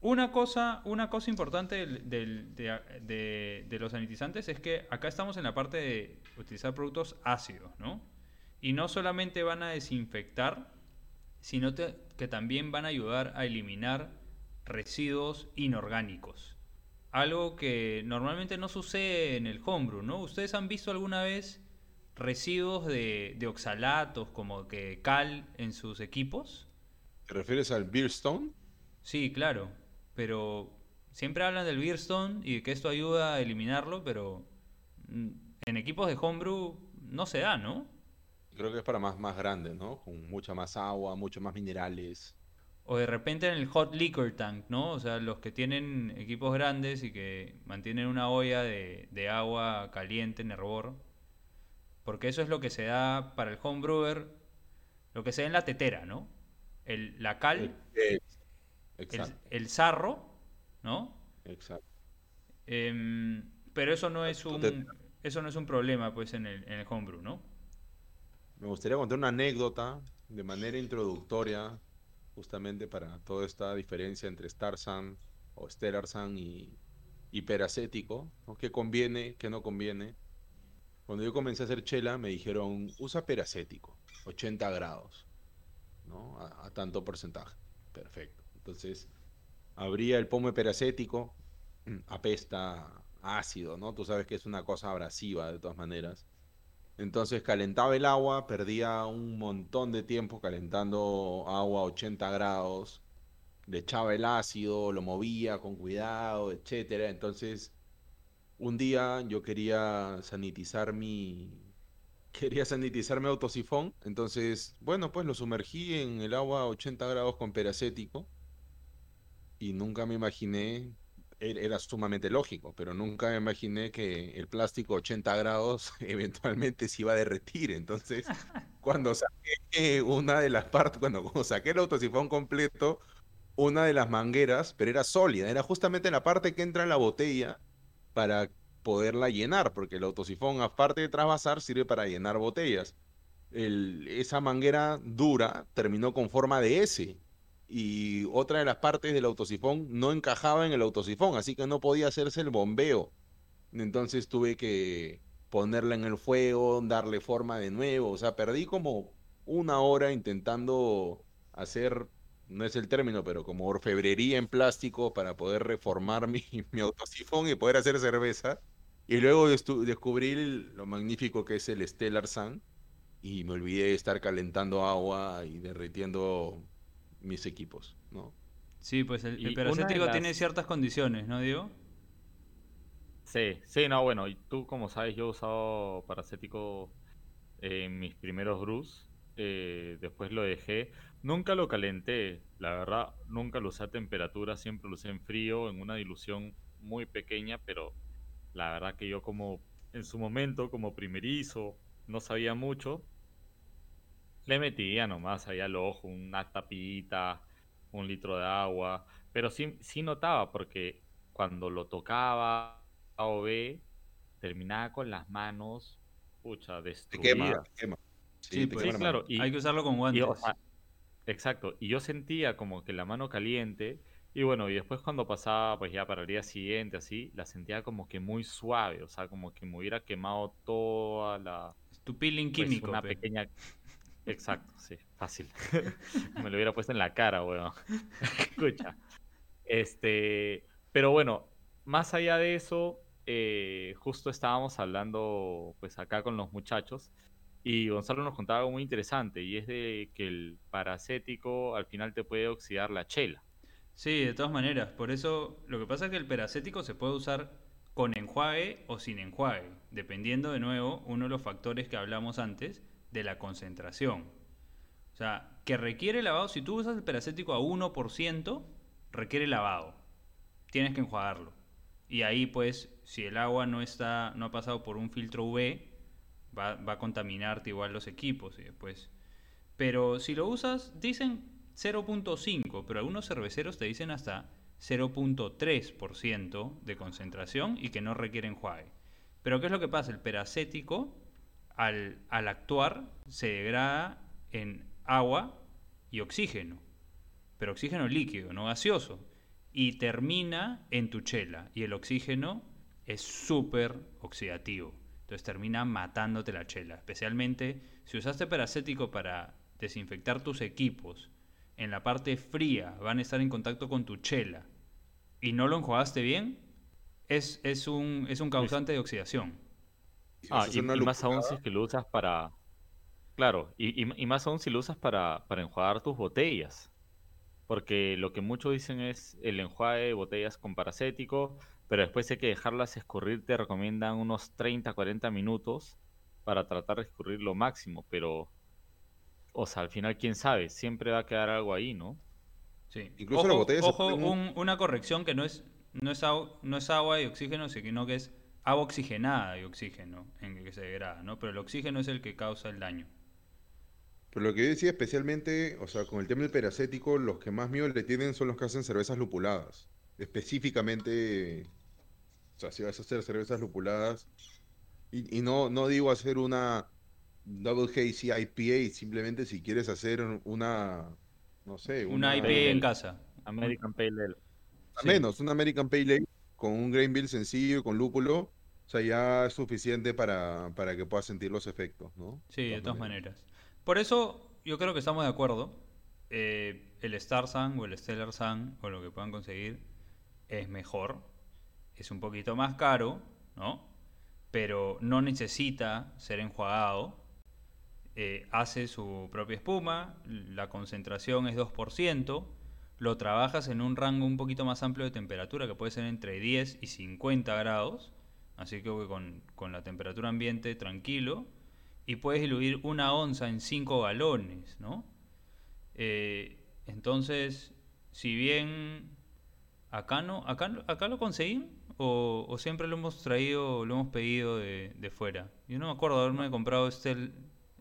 Una cosa, una cosa importante del- de, los sanitizantes es que acá estamos en la parte de utilizar productos ácidos, ¿no? Y no solamente van a desinfectar, sino que también van a ayudar a eliminar residuos inorgánicos. Algo que normalmente no sucede en el homebrew, ¿no? ¿Ustedes han visto alguna vez residuos de, de oxalatos como que cal en sus equipos? ¿Te refieres al Beerstone? Sí, claro, pero siempre hablan del Beerstone y de que esto ayuda a eliminarlo, pero mm, en equipos de homebrew no se da, ¿no? Creo que es para más, más grandes, ¿no? Con mucha más agua, mucho más minerales. O de repente en el hot liquor tank, ¿no? O sea, los que tienen equipos grandes y que mantienen una olla de, de agua caliente en hervor. Porque eso es lo que se da para el homebrewer, lo que se da en la tetera, ¿no? El, la cal, el, Exacto, el sarro, ¿no? exacto. Em, pero eso no es un eso no es un problema pues en el, en el homebrew, ¿no? Me gustaría contar una anécdota de manera introductoria, justamente para toda esta diferencia entre Starsan o Stellarsan y hiperacético, ¿no? ¿Qué conviene, qué no conviene? Cuando yo comencé a hacer chela, me dijeron, usa peracético, 80 grados, ¿no? A, tanto porcentaje. Perfecto. Entonces, abría el pomo de peracético, apesta ácido, ¿no? Tú sabes que es una cosa abrasiva de todas maneras. Entonces calentaba el agua, perdía un montón de tiempo calentando agua a 80 grados, le echaba el ácido, lo movía con cuidado, etcétera. Entonces, un día yo quería sanitizar mi quería sanitizar mi autosifón, entonces, bueno, pues lo sumergí en el agua a 80 grados con peracético y nunca me imaginé er- era sumamente lógico, pero nunca me imaginé que el plástico a 80 grados eventualmente se iba a derretir. Entonces, cuando saqué una de las partes, cuando saqué el autosifón completo, una de las mangueras, pero era sólida, era justamente la parte que entra en la botella para poderla llenar, porque el autosifón, aparte de trasvasar, sirve para llenar botellas. El- esa manguera dura terminó con forma de S y otra de las partes del autosifón no encajaba en el autosifón, así que no podía hacerse el bombeo. Entonces tuve que ponerla en el fuego, darle forma de nuevo, o sea, perdí como una hora intentando hacer, no es el término, pero como orfebrería en plástico para poder reformar mi, mi autosifón y poder hacer cerveza. Y luego descubrí el- lo magnífico que es el Stellar Sun y me olvidé de estar calentando agua y derritiendo mis equipos, ¿no? Sí, pues el, el tiene ciertas condiciones, ¿no, Diego? Sí, sí, no, bueno, y tú como sabes, yo he usado paracético en mis primeros brews, eh, después lo dejé, nunca lo calenté, la verdad, nunca lo usé a temperatura, siempre lo usé en frío, en una dilución muy pequeña, pero la verdad que yo como en su momento, como primerizo, no sabía mucho, le metía nomás ahí al ojo una tapita, un litro de agua, pero sí, sí notaba porque cuando lo tocaba A o B, terminaba con las manos, pucha, Te destruidas. quema, te quema. Sí, te pues. Sí, mano. claro, y, Hay que usarlo con guantes. y, o sea, exacto, y yo sentía como que la mano caliente, y bueno, y después cuando pasaba, pues ya para el día siguiente, así, la sentía como que muy suave, o sea, como que me hubiera quemado toda la, tu peeling pues, químico. una pe. pequeña... Exacto, sí, fácil. Me lo hubiera puesto en la cara, weón. Escucha. Este, pero bueno, más allá de eso, eh, justo estábamos hablando pues acá con los muchachos y Gonzalo nos contaba algo muy interesante y es de que el paracético al final te puede oxidar la chela. Sí, de todas maneras. Por eso lo que pasa es que el peracético se puede usar con enjuague o sin enjuague, dependiendo de nuevo uno de los factores que hablamos antes de la concentración. O sea, que requiere lavado, si tú usas el peracético a 1%, requiere lavado. Tienes que enjuagarlo. Y ahí pues, si el agua no está no ha pasado por un filtro UV, va, va a contaminarte igual los equipos y después pero si lo usas, dicen 0.5, pero algunos cerveceros te dicen hasta 0.3% de concentración y que no requiere enjuague. Pero ¿qué es lo que pasa? El peracético, al, al actuar, se degrada en agua y oxígeno. Pero oxígeno líquido, no gaseoso. Y termina en tu chela. Y el oxígeno es súper oxidativo. Entonces termina matándote la chela. Especialmente si usaste peracético para desinfectar tus equipos en la parte fría van a estar en contacto con tu chela y no lo enjuagaste bien, es, es, un, es un causante de oxidación. Ah, y, más aún si es que lo usas para... Claro, y, y- y más aún si lo usas para, para enjuagar tus botellas. Porque lo que muchos dicen es el enjuague de botellas con paracético, pero después hay que dejarlas escurrir, te recomiendan unos 30, 40 minutos para tratar de escurrir lo máximo, pero... O sea, al final, quién sabe, siempre va a quedar algo ahí, ¿no? Sí. Incluso ojo, las botellas se ojo, un- una corrección que no es, no, es agua, no es agua y oxígeno, sino que es agua oxigenada y oxígeno en el que se degrada, ¿no? Pero el oxígeno es el que causa el daño. Pero lo que yo decía especialmente, o sea, con el tema del peracético, los que más miedo le tienen son los que hacen cervezas lupuladas. Específicamente, o sea, si vas a hacer cervezas lupuladas, y, y no, no digo hacer una Double Hazy IPA, simplemente si quieres hacer una, no sé, Una IP Pale en casa. American Pale Ale. a Sí. menos, un American Pale Ale con un grain bill sencillo y con lúpulo, o sea, ya es suficiente para, para que puedas sentir los efectos, ¿no? Sí, de todas maneras. Por eso yo creo que estamos de acuerdo. Eh, el Star Sun o el Stellar Sun o lo que puedan conseguir es mejor. Es un poquito más caro, ¿no? Pero no necesita ser enjuagado. Eh, hace su propia espuma. La concentración es 2%. Lo trabajas en un rango un poquito más amplio de temperatura que puede ser entre 10 y 50 grados. Así que con, con la temperatura ambiente tranquilo y puedes diluir una onza en 5 galones, ¿no? Eh, entonces, si bien acá no, acá, acá lo conseguí o, o siempre lo hemos traído, lo hemos pedido de, de fuera. Yo no me acuerdo de haberme comprado este,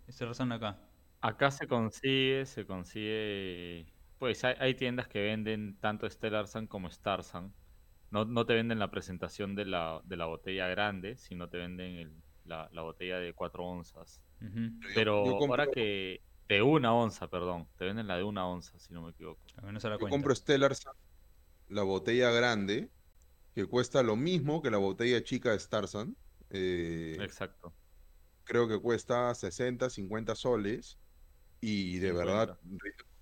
este razón acá. Acá se consigue, se consigue, pues hay, hay tiendas que venden tanto Stellar Sun como Star Sun. No, no te venden la presentación de la, de la botella grande, sino te venden el- la, la botella de 4 onzas. Pero yo ahora compro- que... De una onza, perdón. Te venden la de una onza, si no me equivoco. A menos a la Yo cuenta. compro Stellar Sun, la botella grande, que cuesta lo mismo que la botella chica de Star Sun. eh, Exacto. creo que cuesta 60, 50 soles. Y de 50. verdad.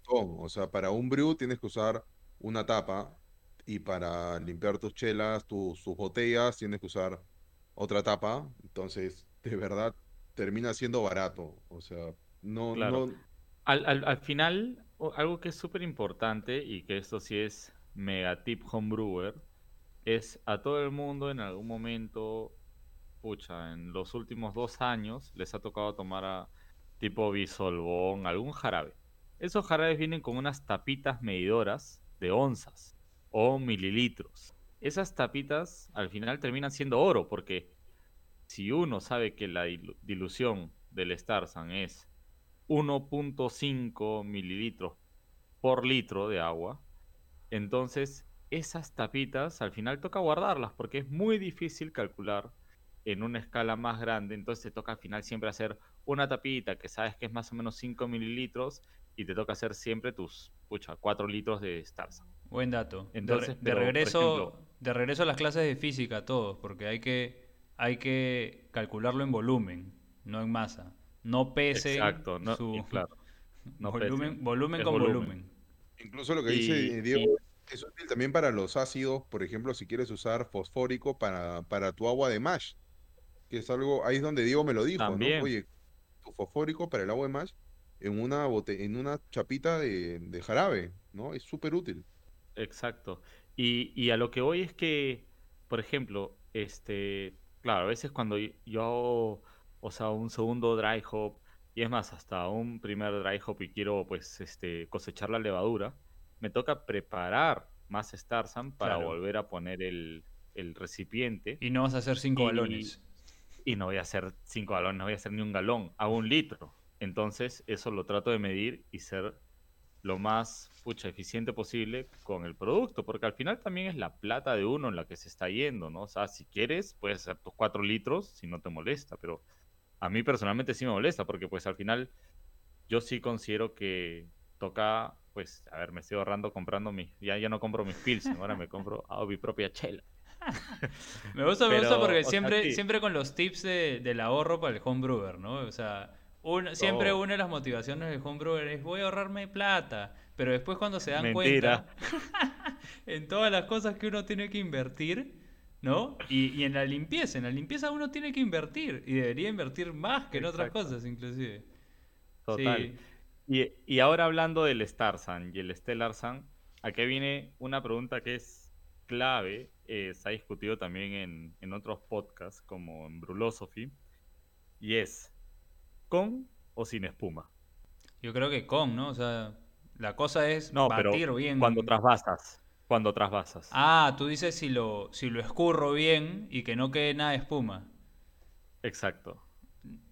O sea, para un brew tienes que usar una tapa. Y para limpiar tus chelas, tus, tus botellas, tienes que usar otra tapa. Entonces, de verdad, termina siendo barato. O sea, no, Claro. no, Al, al, al final, algo que es súper importante y que esto sí es mega tip homebrewer, es a todo el mundo en algún momento, pucha, en los últimos dos años les ha tocado tomar a tipo bisolbón, algún jarabe. Esos jarabes vienen con unas tapitas medidoras de onzas o mililitros. Esas tapitas al final terminan siendo oro porque si uno sabe que la dilu- dilución del Starsan es 1.5 mililitros por litro de agua, entonces esas tapitas al final toca guardarlas porque es muy difícil calcular en una escala más grande, entonces te toca al final siempre hacer una tapita que sabes que es más o menos 5 mililitros y te toca hacer siempre tus, pucha, 4 litros de Starsa. Buen dato. De Entonces, re- de, pero, regreso, ejemplo- de regreso a las clases de física todos, porque hay que, hay que calcularlo en volumen, no en masa. No pesen Exacto, no, su claro, no volumen, pesen, volumen con volumen. volumen. Incluso lo que Y- dice y- Diego es útil también para los ácidos, por ejemplo, si quieres usar fosfórico para, para tu agua de mash, que es algo, ahí es donde Diego me lo dijo, ¿no? También. Oye, tu fosfórico para el agua de mash en una bote, en una chapita de, de jarabe, ¿no? Es súper útil. Exacto. Y, y a lo que voy es que, por ejemplo, este, claro, a veces cuando yo hago, o sea, un segundo dry hop, y es más, hasta un primer dry hop y quiero, pues, este, cosechar la levadura, me toca preparar más Starsam para Claro. volver a poner el, el recipiente. Y no vas a hacer cinco Y- balones. Y no voy a hacer cinco galones, no voy a hacer ni un galón, hago un litro. Entonces, eso lo trato de medir y ser lo más pucha, eficiente posible con el producto, porque al final también es la plata de uno en la que se está yendo, ¿no? O sea, si quieres, puedes hacer tus cuatro litros si no te molesta, pero a mí personalmente sí me molesta, porque pues al final yo sí considero que toca, pues, a ver, me estoy ahorrando comprando mis, ya, ya no compro mis pills, ahora me compro hago mi propia chela. Me gusta, me gusta porque sea, siempre, sí. siempre con los tips de- del ahorro para el homebrewer, ¿no? O sea, siempre Todo. una de las motivaciones del homebrewer es voy a ahorrarme plata. Pero después cuando se dan Mentira. cuenta en todas las cosas que uno tiene que invertir, ¿no? Y, y en la limpieza, en la limpieza uno tiene que invertir. Y debería invertir más que en otras cosas, inclusive. Total. Sí. Y, y ahora hablando del Star Sun y el Stellar Sun, aquí viene una pregunta que es clave, eh, se ha discutido también en, en otros podcasts como en Brulosophy, y es, ¿con o sin espuma? Yo creo que con, ¿no? O sea, la cosa es No, pero batir bien. cuando trasvasas, cuando trasvasas. Ah, tú dices si lo, si lo escurro bien y que no quede nada de espuma. Exacto.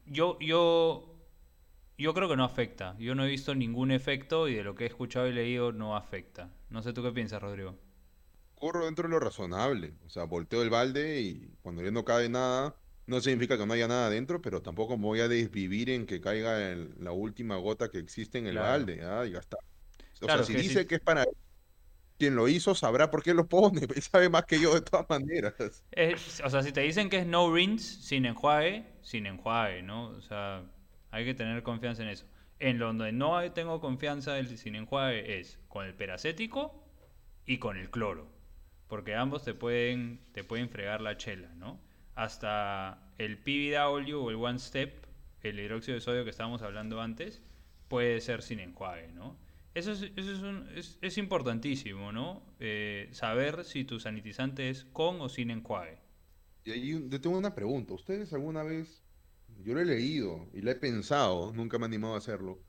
Yo, yo, yo creo que no afecta. Yo no he visto ningún efecto y de lo que he escuchado y leído no afecta. No sé tú qué piensas, Rodrigo. Corro dentro de lo razonable. O sea, volteo el balde y cuando ya no cae nada, no significa que no haya nada adentro, pero tampoco me voy a desvivir en que caiga el- la última gota que existe en el Claro. balde. Ah, y ya está. O Claro, sea, si dice que es para quien lo hizo sabrá por qué lo pone. Sabe más que yo de todas maneras. Es- o sea, si te dicen que es no rinse, sin enjuague, sin enjuague, ¿no? O sea, hay que tener confianza en eso. En donde no tengo confianza del sin enjuague es con el peracético y con el cloro. Porque ambos te pueden, te pueden fregar la chela, ¿no? Hasta el PBW o el One Step, el hidróxido de sodio que estábamos hablando antes, puede ser sin enjuague, ¿no? Eso es, eso es, un- es- es importantísimo, ¿no? Eh, saber si tu sanitizante es con o sin enjuague. Y ahí yo tengo una pregunta. ¿Ustedes alguna vez, yo lo he leído y lo he pensado, nunca me he animado a hacerlo,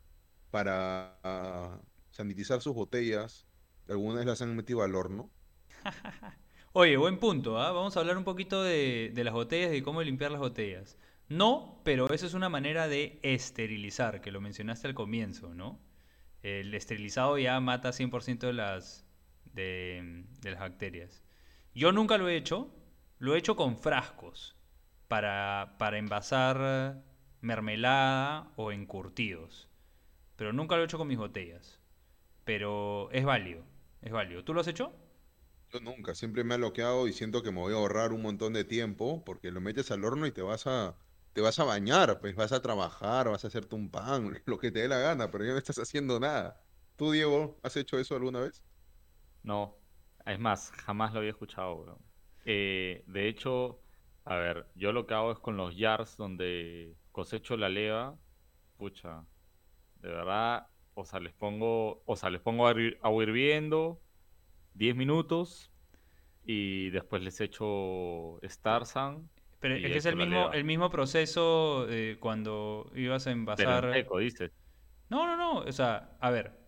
para ah, sanitizar sus botellas, ¿alguna vez las han metido al horno? Oye, buen punto, ¿ah? Vamos a hablar un poquito de, de las botellas y de cómo limpiar las botellas. No, pero esa es una manera de esterilizar, que lo mencionaste al comienzo, ¿no? El esterilizado ya mata 100% de las, de, de las bacterias. Yo nunca lo he hecho, lo he hecho con frascos para, para envasar mermelada o encurtidos, pero nunca lo he hecho con mis botellas. Pero es válido, es válido. ¿Tú lo has hecho? Yo nunca, siempre me ha bloqueado y siento que me voy a ahorrar un montón de tiempo porque lo metes al horno y te vas a, te vas a bañar, pues vas a trabajar, vas a hacerte un pan, lo que te dé la gana, pero ya no estás haciendo nada. ¿Tú, Diego, has hecho eso alguna vez? No, es más, jamás lo había escuchado, weón. Eh, de hecho, a ver, yo lo que hago es con los jars donde cosecho la leva, pucha, de verdad, o sea, les pongo, o sea, les pongo agua hirviendo 10 minutos y después les echo Starsan Pero es que es el mismo, el mismo proceso de cuando ibas a envasar. dices. No, no, no. O sea, a ver.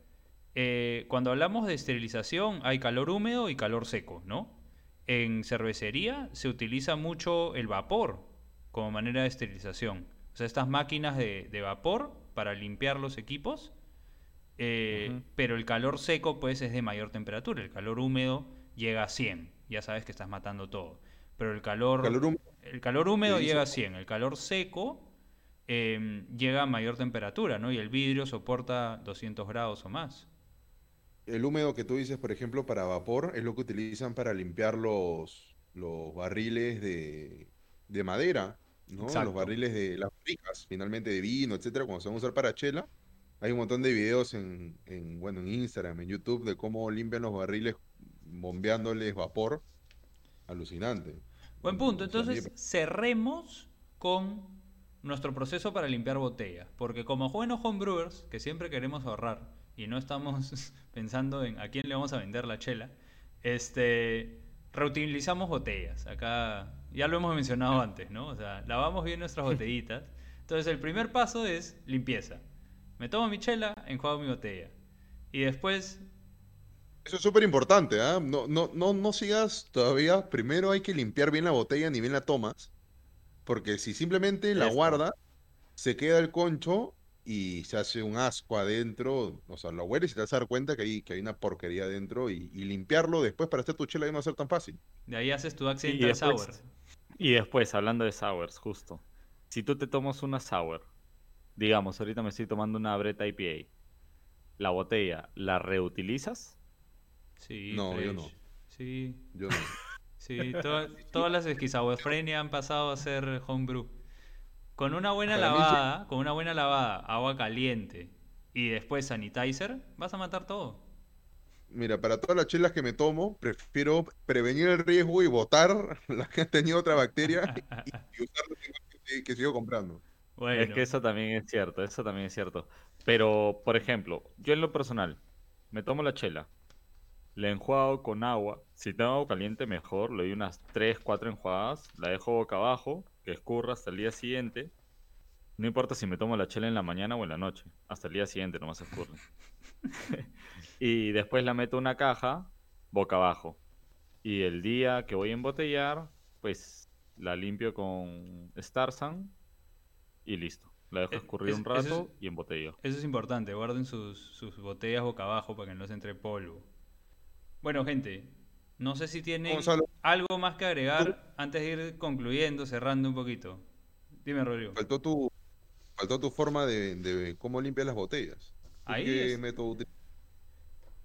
eh, cuando hablamos de esterilización hay calor húmedo y calor seco, ¿no? En cervecería se utiliza mucho el vapor como manera de esterilización. O sea, estas máquinas de, de vapor para limpiar los equipos. eh. Pero el calor seco, pues, es de mayor temperatura. El calor húmedo llega a 100. Ya sabes que estás matando todo. Pero el calor, Calor húmedo. El calor húmedo llega a 100. El calor seco em, llega a mayor temperatura, ¿no? Y el vidrio soporta 200 grados o más. El húmedo que tú dices, por ejemplo, para vapor, es lo que utilizan para limpiar los, los barriles de, de madera, ¿no? Exacto. Los barriles de las barricas, finalmente de vino, etcétera, cuando se van a usar para chela. Hay un montón de videos en, en, bueno, en Instagram, en YouTube, de cómo limpian los barriles bombeándoles vapor. Alucinante. Buen punto. Entonces, cerremos con nuestro proceso para limpiar botellas. Porque como buenos homebrewers, que siempre queremos ahorrar y no estamos pensando en a quién le vamos a vender la chela, este, reutilizamos botellas. Acá ya lo hemos mencionado antes, ¿no? O sea, lavamos bien nuestras botellitas. Entonces, el primer paso es limpieza. Me tomo mi chela, enjuago mi botella. Y después Eso es súper importante, ¿ah? No, no, no, no sigas todavía. Primero hay que limpiar bien la botella ni bien la tomas. Porque si simplemente la Esto. guardas, se queda el concho y se hace un asco adentro. O sea, lo hueles y te vas a dar cuenta que hay, que hay una porquería adentro. Y, y limpiarlo después para hacer tu chela no va a ser tan fácil. de ahí haces tu Y accidental sour. después, y después, hablando de sours, justo. Si tú te tomas una sour, digamos, ahorita me estoy tomando una Breta IPA, la botella, ¿la reutilizas? Sí, No, yo no. Sí, Yo no. sí. to- todas las esquizofrenia han pasado a ser homebrew. Con una buena Para mí sí. lavada, con una buena lavada, agua caliente y después sanitizer, vas a matar todo. Mira, para todas las chelas que me tomo, prefiero prevenir el riesgo y botar las que han tenido otra bacteria y, y usar las que, que sigo comprando. Bueno, Es que eso también es cierto, eso también es cierto. Pero, por ejemplo, yo en lo personal, me tomo la chela, la enjuago con agua. Si tengo agua caliente, mejor. Le doy unas 3, 4 enjuagadas. La dejo boca abajo, que escurra hasta el día siguiente. No importa si me tomo la chela en la mañana o en la noche. Hasta el día siguiente nomás escurre. y después la meto en una caja, boca abajo. Y el día que voy a embotellar, pues la limpio con Starsan y listo. La dejo Eh, escurrir es- un es- rato y embotello. Eso es importante, guarden sus, sus botellas boca abajo para que no se entre polvo. Bueno, gente, no sé si tienen Gonzalo. algo más que agregar antes de ir concluyendo, cerrando un poquito. Dime, Rodrigo. Faltó tu, faltó tu forma de, de cómo limpias las botellas. ¿Tú Ahí ¿Qué es. método utilizas?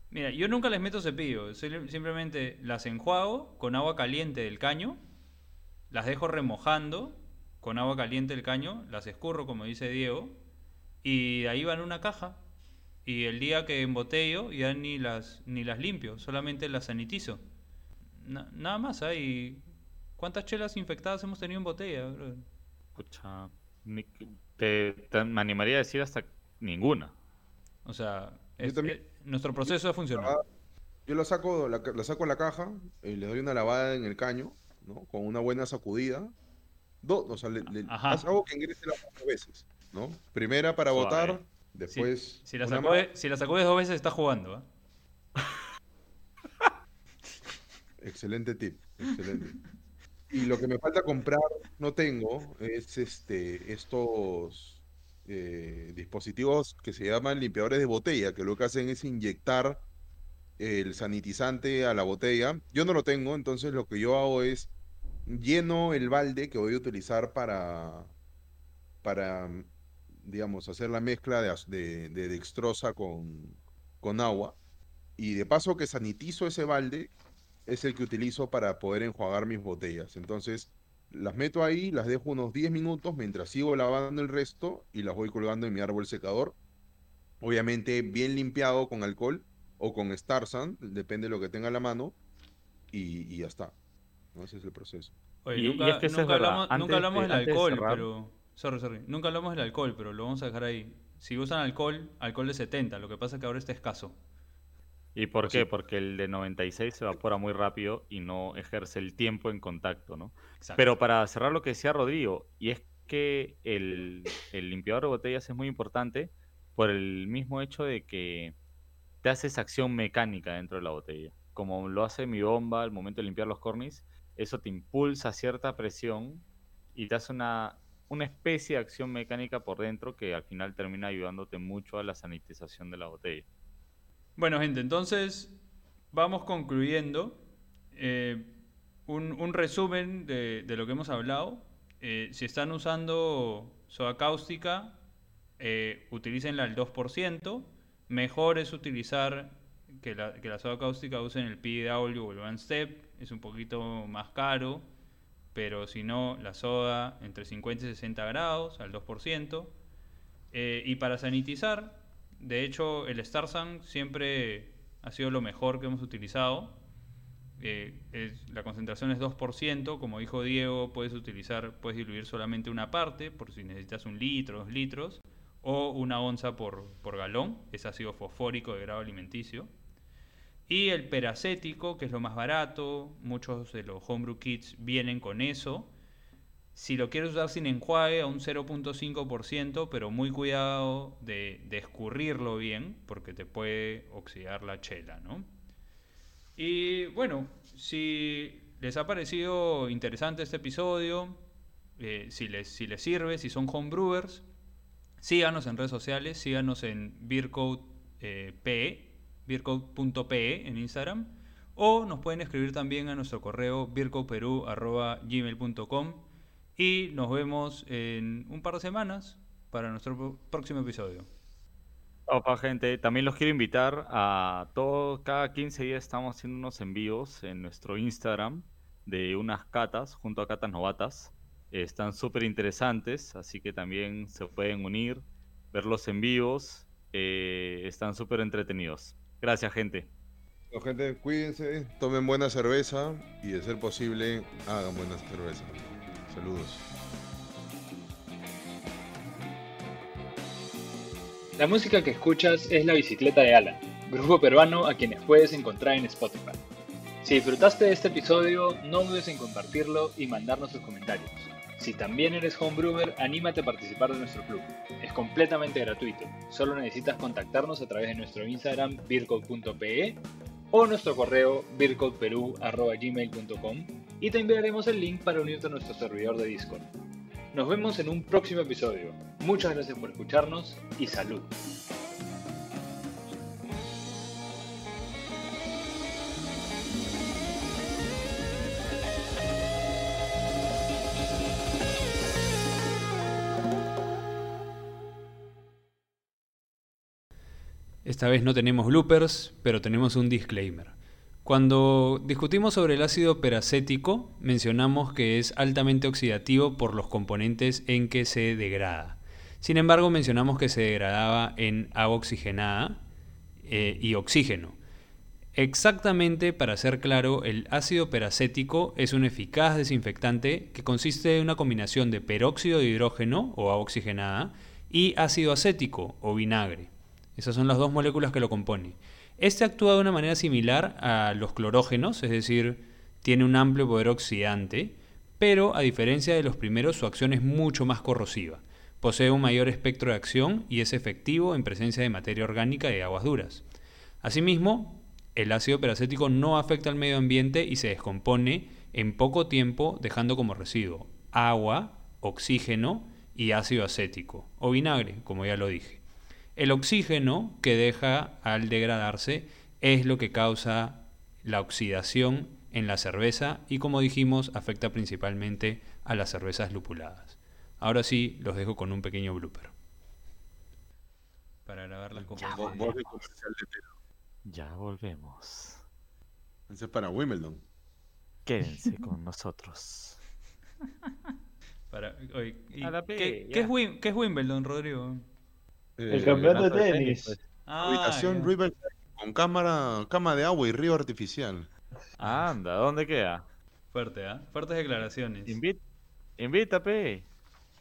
Mira, yo nunca les meto cepillo, sim- simplemente las enjuago con agua caliente del caño, las dejo remojando con agua caliente del caño, las escurro como dice Diego, y ahí van una caja. Y el día que embotello ya ni las, ni las limpio, solamente las sanitizo. Na- nada más, hay... ¿Cuántas chelas infectadas hemos tenido en botella? bro? Pucha, ni- te, te- me animaría a decir hasta ninguna. O sea, Yo es- también- eh, nuestro proceso ha funcionado. Yo la saco, la, la saco a la caja, eh, le doy una lavada en el caño, ¿no? Con una buena sacudida. Dos, o sea, le, le- hago que ingrese las dos veces, ¿no? Primera para Suave. botar, Si, después si la sacudes, si la sacudes dos veces, está jugando. ¿ah? Excelente tip, excelente. Y lo que me falta comprar, no tengo, es este, estos eh, dispositivos que se llaman limpiadores de botella, que lo que hacen es inyectar el sanitizante a la botella. Yo no lo tengo, entonces lo que yo hago es lleno el balde que voy a utilizar para, para, digamos, hacer la mezcla de, de, de dextrosa con, con agua. Y de paso que sanitizo ese balde, es el que utilizo para poder enjuagar mis botellas. Entonces, las meto ahí, las dejo unos 10 minutos mientras sigo lavando el resto y las voy colgando en mi árbol secador. Obviamente bien limpiado con alcohol o con Starsan, depende de lo que tenga a la mano, y, y ya está. ¿no? Ese es el proceso. Oye, Y- y nunca, es que es nunca verdad. hablamos, Antes nunca hablamos de- del de alcohol, cerrar- pero... Sorry, sorry. Nunca hablamos del alcohol, pero lo vamos a dejar ahí. Si usan alcohol, alcohol de 70. Lo que pasa es que ahora está escaso. ¿Y por qué? sí. Porque el de 96 se evapora muy rápido y no ejerce el tiempo en contacto, ¿no? Exacto. Pero para cerrar lo que decía Rodrigo, y es que el, el limpiador de botellas es muy importante por el mismo hecho de que te hace esa acción mecánica dentro de la botella. Como lo hace mi bomba al momento de limpiar los cornis, eso te impulsa cierta presión y te hace una, una especie de acción mecánica por dentro que al final termina ayudándote mucho a la sanitización de la botella. Bueno, gente, entonces vamos concluyendo. Eh, un, resumen de, lo que hemos hablado. Eh, si están usando soda cáustica, eh, utilícenla al 2%. Mejor es utilizar que la, que la soda cáustica usen el PW o el One Step. Es un poquito más caro, pero si no, la soda entre 50 y 60 grados al 2%. Eh, y para sanitizar, de hecho, el Starsan siempre ha sido lo mejor que hemos utilizado. Eh, la concentración es 2%, como dijo Diego, puedes utilizar, puedes diluir solamente una parte, por si necesitas un litro, dos litros, o una onza por, por galón, es ácido fosfórico de grado alimenticio. Y el peracético, que es lo más barato, muchos de los homebrew kits vienen con eso. Si lo quieres usar sin enjuague, a un 0.5%, pero muy cuidado de, de escurrirlo bien, porque te puede oxidar la chela, ¿no? Y bueno, si les ha parecido interesante este episodio, eh, si, les, si les sirve, si son homebrewers, síganos en redes sociales, síganos en beercode eh, PE, beercode.pe en Instagram, o nos pueden escribir también a nuestro correo beercodeperu.gmail.com y nos vemos en un par de semanas para nuestro próximo episodio. Opa, gente, también los quiero invitar a todos, cada 15 días estamos haciendo unos envíos en nuestro Instagram de unas catas junto a Catas Novatas. Están súper interesantes, así que también se pueden unir, verlos en vivos. eh, están súper entretenidos. Gracias, gente. Bueno, gente, cuídense, tomen buena cerveza y de ser posible, hagan buena cerveza. Saludos. La música que escuchas es La Bicicleta de Alan, grupo peruano a quienes puedes encontrar en Spotify. Si disfrutaste de este episodio, no dudes en compartirlo y mandarnos tus comentarios. Si también eres homebrewer, anímate a participar de nuestro club. Es completamente gratuito. Solo necesitas contactarnos a través de nuestro Instagram beercode.pe o nuestro correo beercodeperu.gmail.com y te enviaremos el link para unirte a nuestro servidor de Discord. Nos vemos en un próximo episodio. Muchas gracias por escucharnos y salud. Esta vez no tenemos bloopers, pero tenemos un disclaimer. Cuando discutimos sobre el ácido peracético, mencionamos que es altamente oxidativo por los componentes en que se degrada. Sin embargo, mencionamos que se degradaba en agua oxigenada eh, y oxígeno. Exactamente, para ser claro, el ácido peracético es un eficaz desinfectante que consiste en una combinación de peróxido de hidrógeno o agua oxigenada y ácido acético o vinagre. Esas son las dos moléculas que lo componen. Este actúa de una manera similar a los clorógenos, es decir, tiene un amplio poder oxidante, pero a diferencia de los primeros su acción es mucho más corrosiva. Posee un mayor espectro de acción y es efectivo en presencia de materia orgánica y aguas duras. Asimismo, el ácido peracético no afecta al medio ambiente y se descompone en poco tiempo dejando como residuo agua, oxígeno y ácido acético, o vinagre, como ya lo dije. El oxígeno que deja al degradarse es lo que causa la oxidación en la cerveza y como dijimos afecta principalmente a las cervezas lupuladas. Ahora sí, los dejo con un pequeño blooper. Para grabar las copas. Ya volvemos. Ese es para Wimbledon. Quédense con nosotros. Para- oye, ¿y A la ¿qué, P, qué ya. es Wim- qué es Wimbledon, Rodrigo? Eh, El campeonato de Campeonato de tenis. pues. Ah, Habitación ya. Riverside con cámara, cama de agua y río artificial. Anda, ¿dónde queda? Fuerte, ¿ah? Fuertes declaraciones. Invit Invita, pe.